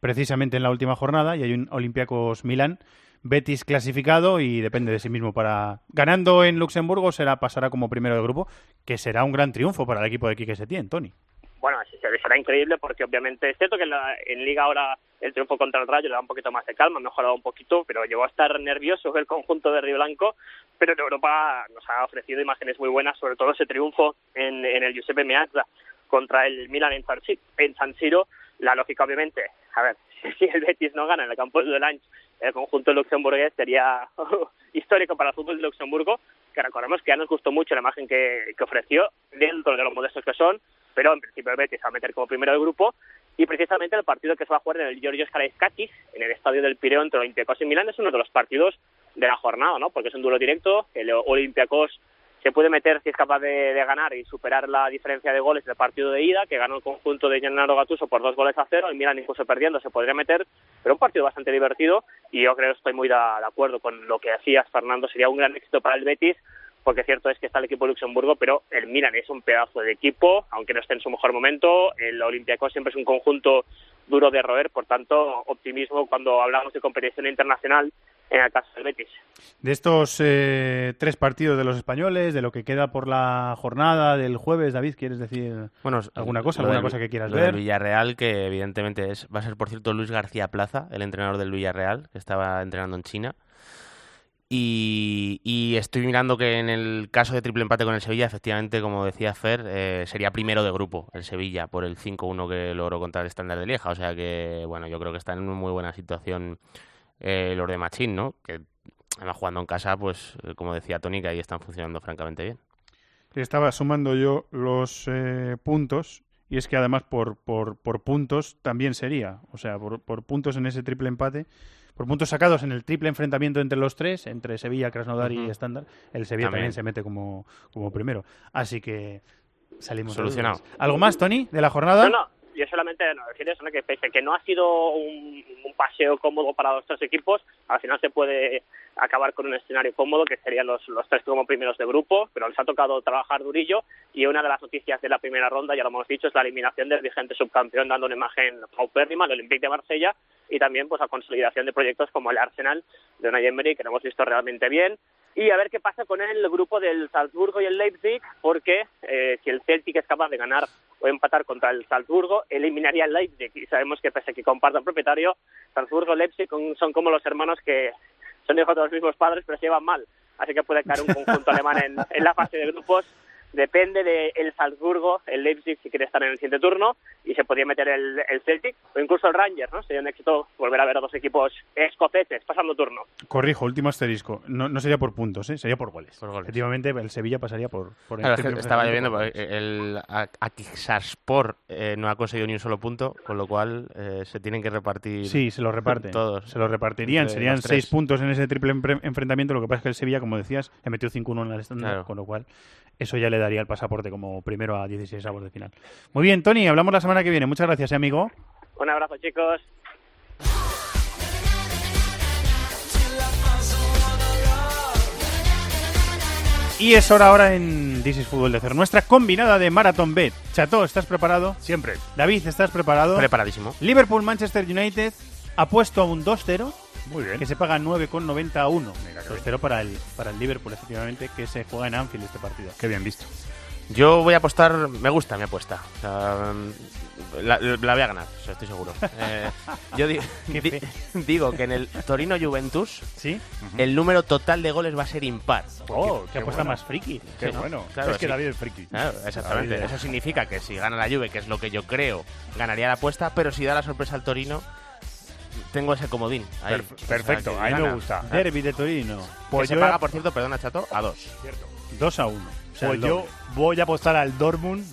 precisamente en la última jornada, y hay un Olympiacos Milán. Betis clasificado y depende de sí mismo para ganando en Luxemburgo será pasará como primero de grupo, que será un gran triunfo para el equipo de Quique Setién, Tony. Bueno, será increíble porque obviamente es cierto que en, la- en Liga ahora el triunfo contra el Rayo le da un poquito más de calma, ha mejorado un poquito, pero llegó a estar nervioso el conjunto de Río Blanco, pero en Europa nos ha ofrecido imágenes muy buenas, sobre todo ese triunfo en, el Giuseppe Meazza. contra el Milan en San, Si- en San Siro, la lógica obviamente, a ver, (laughs) si el Betis no gana en el campo de Lange, el conjunto luxemburgués sería (laughs) histórico para el fútbol de Luxemburgo, que recordemos que ya nos gustó mucho la imagen que, que ofreció dentro de los modestos que son, pero en principio Betis va a meter como primero del grupo, y precisamente el partido que se va a jugar en el Georgios Karaiskakis, en el estadio del Pireo entre Olympiacos y Milán, es uno de los partidos de la jornada, ¿no? Porque es un duelo directo, el Olympiacos se puede meter si es capaz de, ganar y superar la diferencia de goles del partido de ida, que ganó el conjunto de Gennaro Gattuso por dos goles a cero, y Milan incluso perdiendo se podría meter, pero un partido bastante divertido, y yo creo que estoy muy de, de acuerdo con lo que hacías, Fernando, sería un gran éxito para el Betis, porque cierto es que está el equipo de Luxemburgo, pero el Milan es un pedazo de equipo, aunque no esté en su mejor momento, el Olympiacos siempre es un conjunto duro de roer, por tanto, optimismo cuando hablamos de competición internacional en el caso del Betis. De estos eh, tres partidos de los españoles, de lo que queda por la jornada del jueves, David, ¿quieres decir Bueno, alguna cosa, alguna del- cosa que quieras ver? Villarreal, que evidentemente es, va a ser, por cierto, Luis García Plaza, el entrenador del Villarreal, que estaba entrenando en China. Y, estoy mirando que en el caso de triple empate con el Sevilla, efectivamente, como decía Fer, eh, sería primero de grupo el Sevilla por el 5-1 que logró contra el estándar de Lieja. O sea que, bueno, yo creo que están en una muy buena situación eh, los de Machín, ¿no? Que además jugando en casa, pues, eh, como decía Tony, que ahí están funcionando francamente bien. Estaba sumando yo los eh, puntos y es que además por, por, por puntos también sería, o sea, por puntos en ese triple empate, por puntos sacados en el triple enfrentamiento entre los tres, entre Sevilla, Krasnodar y. Estándar, el Sevilla también. También. se mete como, como primero. Así que salimos de Solucionado. dudas. ¿Algo más, Tony, de la jornada? No, no, yo solamente no, decir eso, ¿no? que pese que no ha sido un, paseo cómodo para los tres equipos, al final se puede acabar con un escenario cómodo que serían los, los tres como primeros de grupo, pero les ha tocado trabajar durillo y una de las noticias de la primera ronda, ya lo hemos dicho, es la eliminación del vigente subcampeón dando una imagen paupérrima, el Olympique de Marsella, y también pues la consolidación de proyectos como el Arsenal de Unai Emery, que lo hemos visto realmente bien, y a ver qué pasa con el grupo del Salzburgo y el Leipzig, porque eh, si el Celtic es capaz de ganar o empatar contra el Salzburgo, eliminaría el Leipzig. Y sabemos que pese a que compartan propietario, Salzburgo y Leipzig son como los hermanos que son hijos de los mismos padres, pero se llevan mal. Así que puede caer un conjunto alemán en la fase de grupos. Depende del el Salzburgo, el Leipzig si quiere estar en el siguiente turno, y se podría meter el, el Celtic o incluso el Rangers, ¿no? Sería un éxito volver a ver a dos equipos escoceses pasando turno. Corrijo, último asterisco. No, no sería por puntos, ¿eh? sería por goles. Efectivamente, el Sevilla pasaría por, por el Claro, es que triple estaba lloviendo, el A- Akhisarspor eh, no ha conseguido ni un solo punto, con lo cual eh, se tienen que repartir. Sí, se lo reparten. Todos. Se lo repartirían. Serían seis puntos en ese triple enfrentamiento. Lo que pasa es que el Sevilla, como decías, le metió 5-1 en la estándar, Claro. con lo cual eso ya le daría el pasaporte como primero a 16 avos de final. Muy bien, Tony, hablamos la semana que viene. Muchas gracias, ¿eh, amigo. Un abrazo, chicos. Y es hora ahora en This is Fútbol de hacer nuestra combinada de Marathon Bet. Chato, ¿estás preparado? Siempre. David, ¿estás preparado? Preparadísimo. Liverpool-Manchester United ha puesto a un 2-0 Muy bien. que se paga 9,90 a 1. 2-0 para el, para el Liverpool, efectivamente, que se juega en Anfield este partido. Qué bien visto. Yo voy a apostar, me gusta mi apuesta. O sea, la, la voy a ganar, o sea, estoy seguro. (laughs) Eh, yo di- di- (laughs) digo que en el Torino Juventus ¿Sí? el número total de goles va a ser impar. Oh, qué qué apuesta bueno. más friki. Qué Sí, ¿no? bueno. Claro, es que sí. David es friki. Claro, exactamente. David. Eso significa que si gana la Juve, que es lo que yo creo, ganaría la apuesta, pero si da la sorpresa al Torino, tengo ese comodín. ahí. Perf- O sea, perfecto, a mí me gusta. Derby de Torino. Que se yo paga, ya- por cierto, perdona, Chato, a dos. 2 a 1. O sea, Pues yo voy a apostar al Dortmund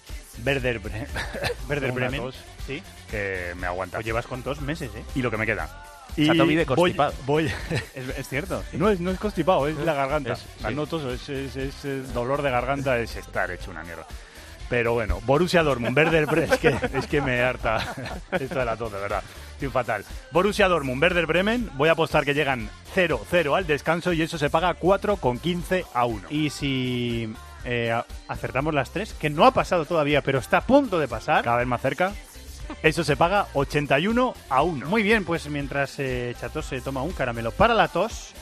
Werder Bre- (laughs) Werder Bremen. tos Sí. que me aguanta. Lo llevas con dos meses, ¿eh? Y lo que me queda. Chato vive voy, constipado. voy (laughs) Es, es cierto. sí. No es, no es constipado, es la garganta. Es- La sí. es, es- es dolor de garganta, es estar hecho una mierda. Pero bueno, Borussia Dortmund, Werder Bremen, (laughs) es que, es que me harta esto de la tos, de verdad. Estoy fatal. Borussia Dortmund, Werder Bremen, voy a apostar que llegan 0-0 al descanso y eso se paga 4 con 15 a 1. Y si eh, acertamos las tres, que no ha pasado todavía, pero está a punto de pasar. Cada vez más cerca, eso se paga 81 a 1. Muy bien, pues mientras eh, Chato se toma un caramelo para la tos,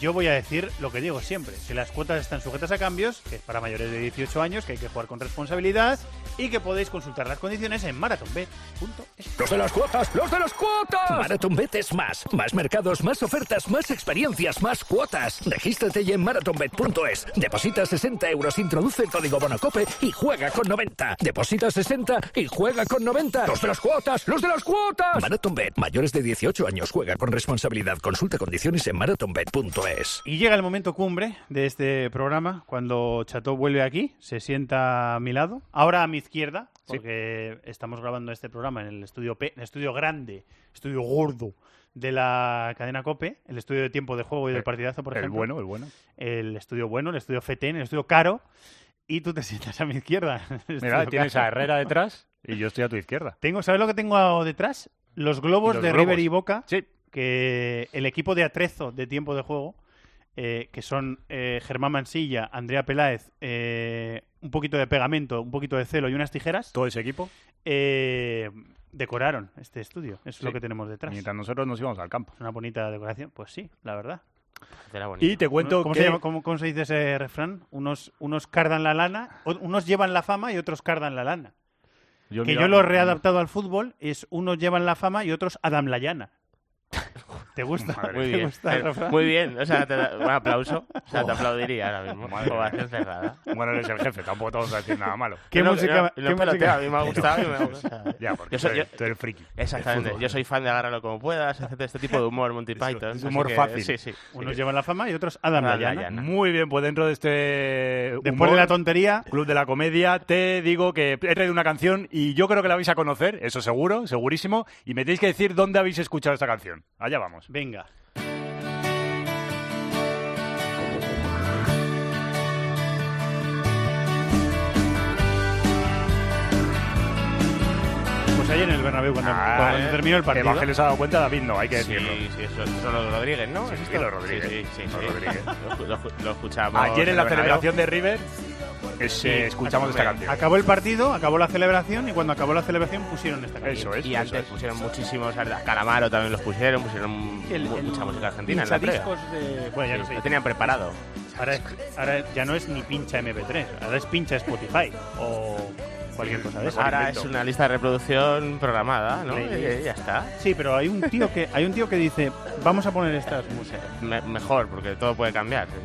Yo voy a decir lo que digo siempre, que las cuotas están sujetas a cambios, que es para mayores de 18 años, que hay que jugar con responsabilidad y que podéis consultar las condiciones en marathonbet.es. Los de las cuotas, los de las cuotas. MarathonBet es más. Más mercados, más ofertas, más experiencias, más cuotas. Regístrate ya en marathonbet.es. Deposita 60 euros, introduce el código Bonacope y juega con 90. Deposita 60 y juega con 90. Los de las cuotas, los de las cuotas. MarathonBet, mayores de 18 años, juega con responsabilidad. Consulta condiciones en marathonbet.es. Y llega el momento cumbre de este programa, cuando Chateau vuelve aquí, se sienta a mi lado, ahora a mi izquierda, porque estamos grabando este programa en el estudio P, el estudio grande, estudio gordo de la cadena COPE, el estudio de tiempo de juego y del El- partidazo, por el ejemplo. bueno, el bueno. El estudio bueno, el estudio FETEN, el estudio caro, y tú te sientas a mi izquierda. (laughs) el Mira, tienes caro. a Herrera detrás y yo estoy a tu izquierda. Tengo, ¿Sabes lo que tengo detrás? Los globos Los de globos. River y Boca, que el equipo de atrezo de tiempo de juego, eh, que son eh, Germán Mansilla, Andrea Peláez, eh, un poquito de pegamento, un poquito de celo y unas tijeras. Todo ese equipo. eh, decoraron este estudio. Eso es lo que tenemos detrás. Mientras nosotros nos íbamos al campo. Es una bonita decoración. Pues sí, la verdad. Y te cuento ¿Cómo, que... se llama- cómo- cómo se dice ese refrán? Unos, unos cardan la lana, unos llevan la fama y otros cardan la lana. Yo que yo lo he readaptado al fútbol, es unos llevan la fama y otros Adam la llana. ¿Te gusta? Muy ¿Te bien, gusta el Eh, refrán? muy bien. O sea, te da- un aplauso. O sea, te aplaudiría ahora mismo. Madre cerrada. Bueno, eres el jefe, tampoco te vamos a decir nada malo. ¿Qué No, música- no, qué música? a mí me ha gustado y me ha (laughs) gustado. Ya, porque Yo soy- yo- tú eres friki. Exactamente. Yo soy fan de agárralo como puedas, etcétera, este tipo de humor Monty Python. es humor que- fácil. Sí, sí. Unos llevan la fama y otros Adam la Adam la llana. llana. Muy bien, pues dentro de este Después humor, de la tontería, Club de la Comedia, te digo que he traído una canción y yo creo que la vais a conocer, eso seguro, segurísimo, y me tenéis que decir dónde habéis escuchado esta canción. Allá vamos. Venga. Pues ayer en el Bernabéu, cuando, Ah, cuando eh, terminó el que partido. Evangelio se ha dado cuenta, David no, hay que Sí, decirlo. sí, eso, eso lo de Rodríguez, ¿no? Sí, ¿Es sí, lo Rodríguez. Sí, sí, sí. Lo sí. Rodríguez. (laughs) Lo, lo- lo escuchamos. Ayer en la celebración de River es, eh, escuchamos esta acabó- canción. Acabó el partido, acabó la celebración y cuando acabó la celebración pusieron esta canción. Eso es. Y eso antes es. pusieron muchísimos, Calamaro también los pusieron, pusieron El- mu- el mucha música argentina en la previa. pinchadiscos de... Bueno, ya no Sí, sé. lo tenían preparado. Ahora, es- ahora ya no es ni pincha MP3, ahora es pincha Spotify o cualquier cosa de eso. Ahora es una lista de reproducción programada, ¿no? Ya está. Sí, pero hay un tío que hay un tío que dice, vamos a poner estas músicas. Me- mejor, porque todo puede cambiar. (laughs)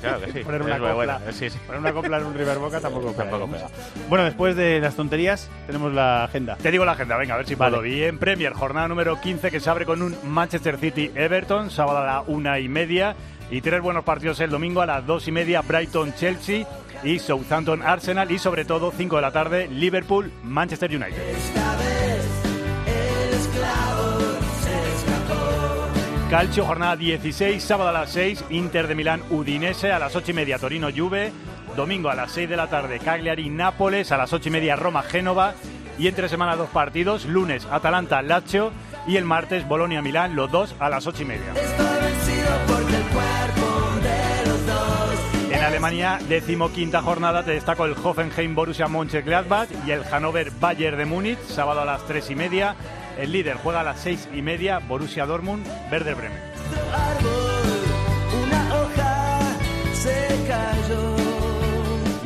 Claro que sí. Poner una Es muy copla, bueno, sí, sí. poner una copla en un River Boca tampoco (laughs) pega. Tampoco pega. Bueno, después de las tonterías tenemos la agenda. Te digo la agenda, venga, a ver si Vale. puedo. Bien, Premier, jornada número 15 que se abre con un Manchester City-Everton, sábado a la una y media. Y tres buenos partidos el domingo a las dos y media, Brighton-Chelsea y Southampton-Arsenal. Y sobre todo, 5 de la tarde, Liverpool-Manchester United. Calcio, jornada 16, sábado a las 6, Inter de Milán, Udinese, a las 8 y media, Torino, Juve, domingo a las 6 de la tarde, Cagliari, Nápoles, a las 8 y media, Roma, Génova, y entre semana dos partidos, lunes, Atalanta, Lazio, y el martes, Bolonia, Milán, los dos a las 8 y media. En Alemania, decimoquinta jornada, te destaco el Hoffenheim Borussia Mönchengladbach y el Hannover Bayern de Múnich, sábado a las tres y media. El líder juega a las seis y media, Borussia Dortmund, Werder Bremen.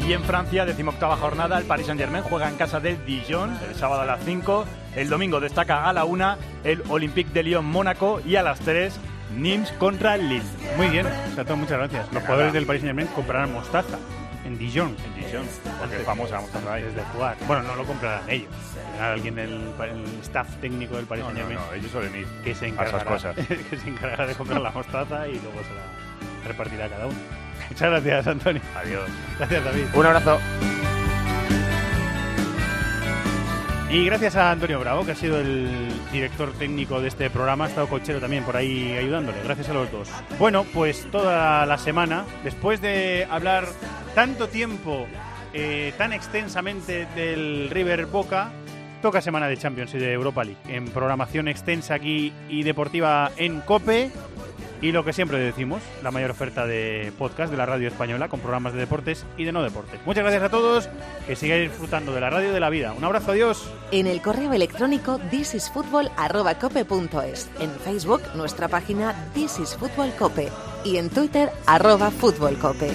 Y en Francia, decimoctava jornada, el Paris Saint-Germain juega en casa del Dijon, el sábado a las 5. El domingo destaca a la 1 el Olympique de Lyon Mónaco y a las 3 Nimes contra Lille. Muy bien, Sato, muchas gracias. Los jugadores del Paris Saint-Germain comprarán mostaza en Dijon. En Dijon, porque es famosa la mostaza ahí. Desde jugar. Bueno, no lo comprarán ellos. Tendrá alguien del el staff técnico del Paris No, no, Saint-Germain no, ellos suelen ir que se a esas encargará, cosas. (laughs) que se encargará de comprar la mostaza y luego se la repartirá a cada uno. (laughs) Muchas gracias, Antonio. Adiós. Gracias, David. Un abrazo. Y gracias a Antonio Bravo, que ha sido el director técnico de este programa, ha estado Cochero también por ahí ayudándole. Gracias a los dos. Bueno, pues toda la semana, después de hablar tanto tiempo, eh, tan extensamente del River Boca, toca semana de Champions y de Europa League. En programación extensa aquí y deportiva en COPE. Y lo que siempre decimos, la mayor oferta de podcast de la radio española con programas de deportes y de no deportes. Muchas gracias a todos, que sigáis disfrutando de la radio de la vida. Un abrazo, adiós. En el correo electrónico thisisfutbol.cope.es. En Facebook, nuestra página This is Football Cope. Y en Twitter, arroba Fútbol Cope.